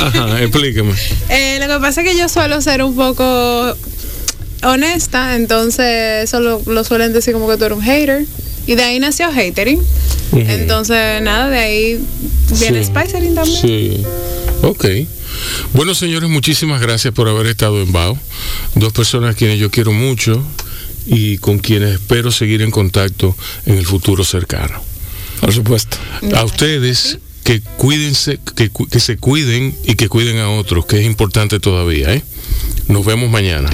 Ajá, explícame. Eh, lo que pasa es que yo suelo ser un poco honesta, entonces eso lo, lo suelen decir como que tú eres un hater. Y de ahí nació hatering. Entonces, nada, de ahí viene Sí. Spicering también. Sí. Ok. Bueno, señores, muchísimas gracias por haber estado en BAO. Dos personas a quienes yo quiero mucho y con quienes espero seguir en contacto en el futuro cercano. Por supuesto. A ustedes que cuídense, que, que se cuiden y que cuiden a otros, que es importante todavía, ¿eh? Nos vemos mañana.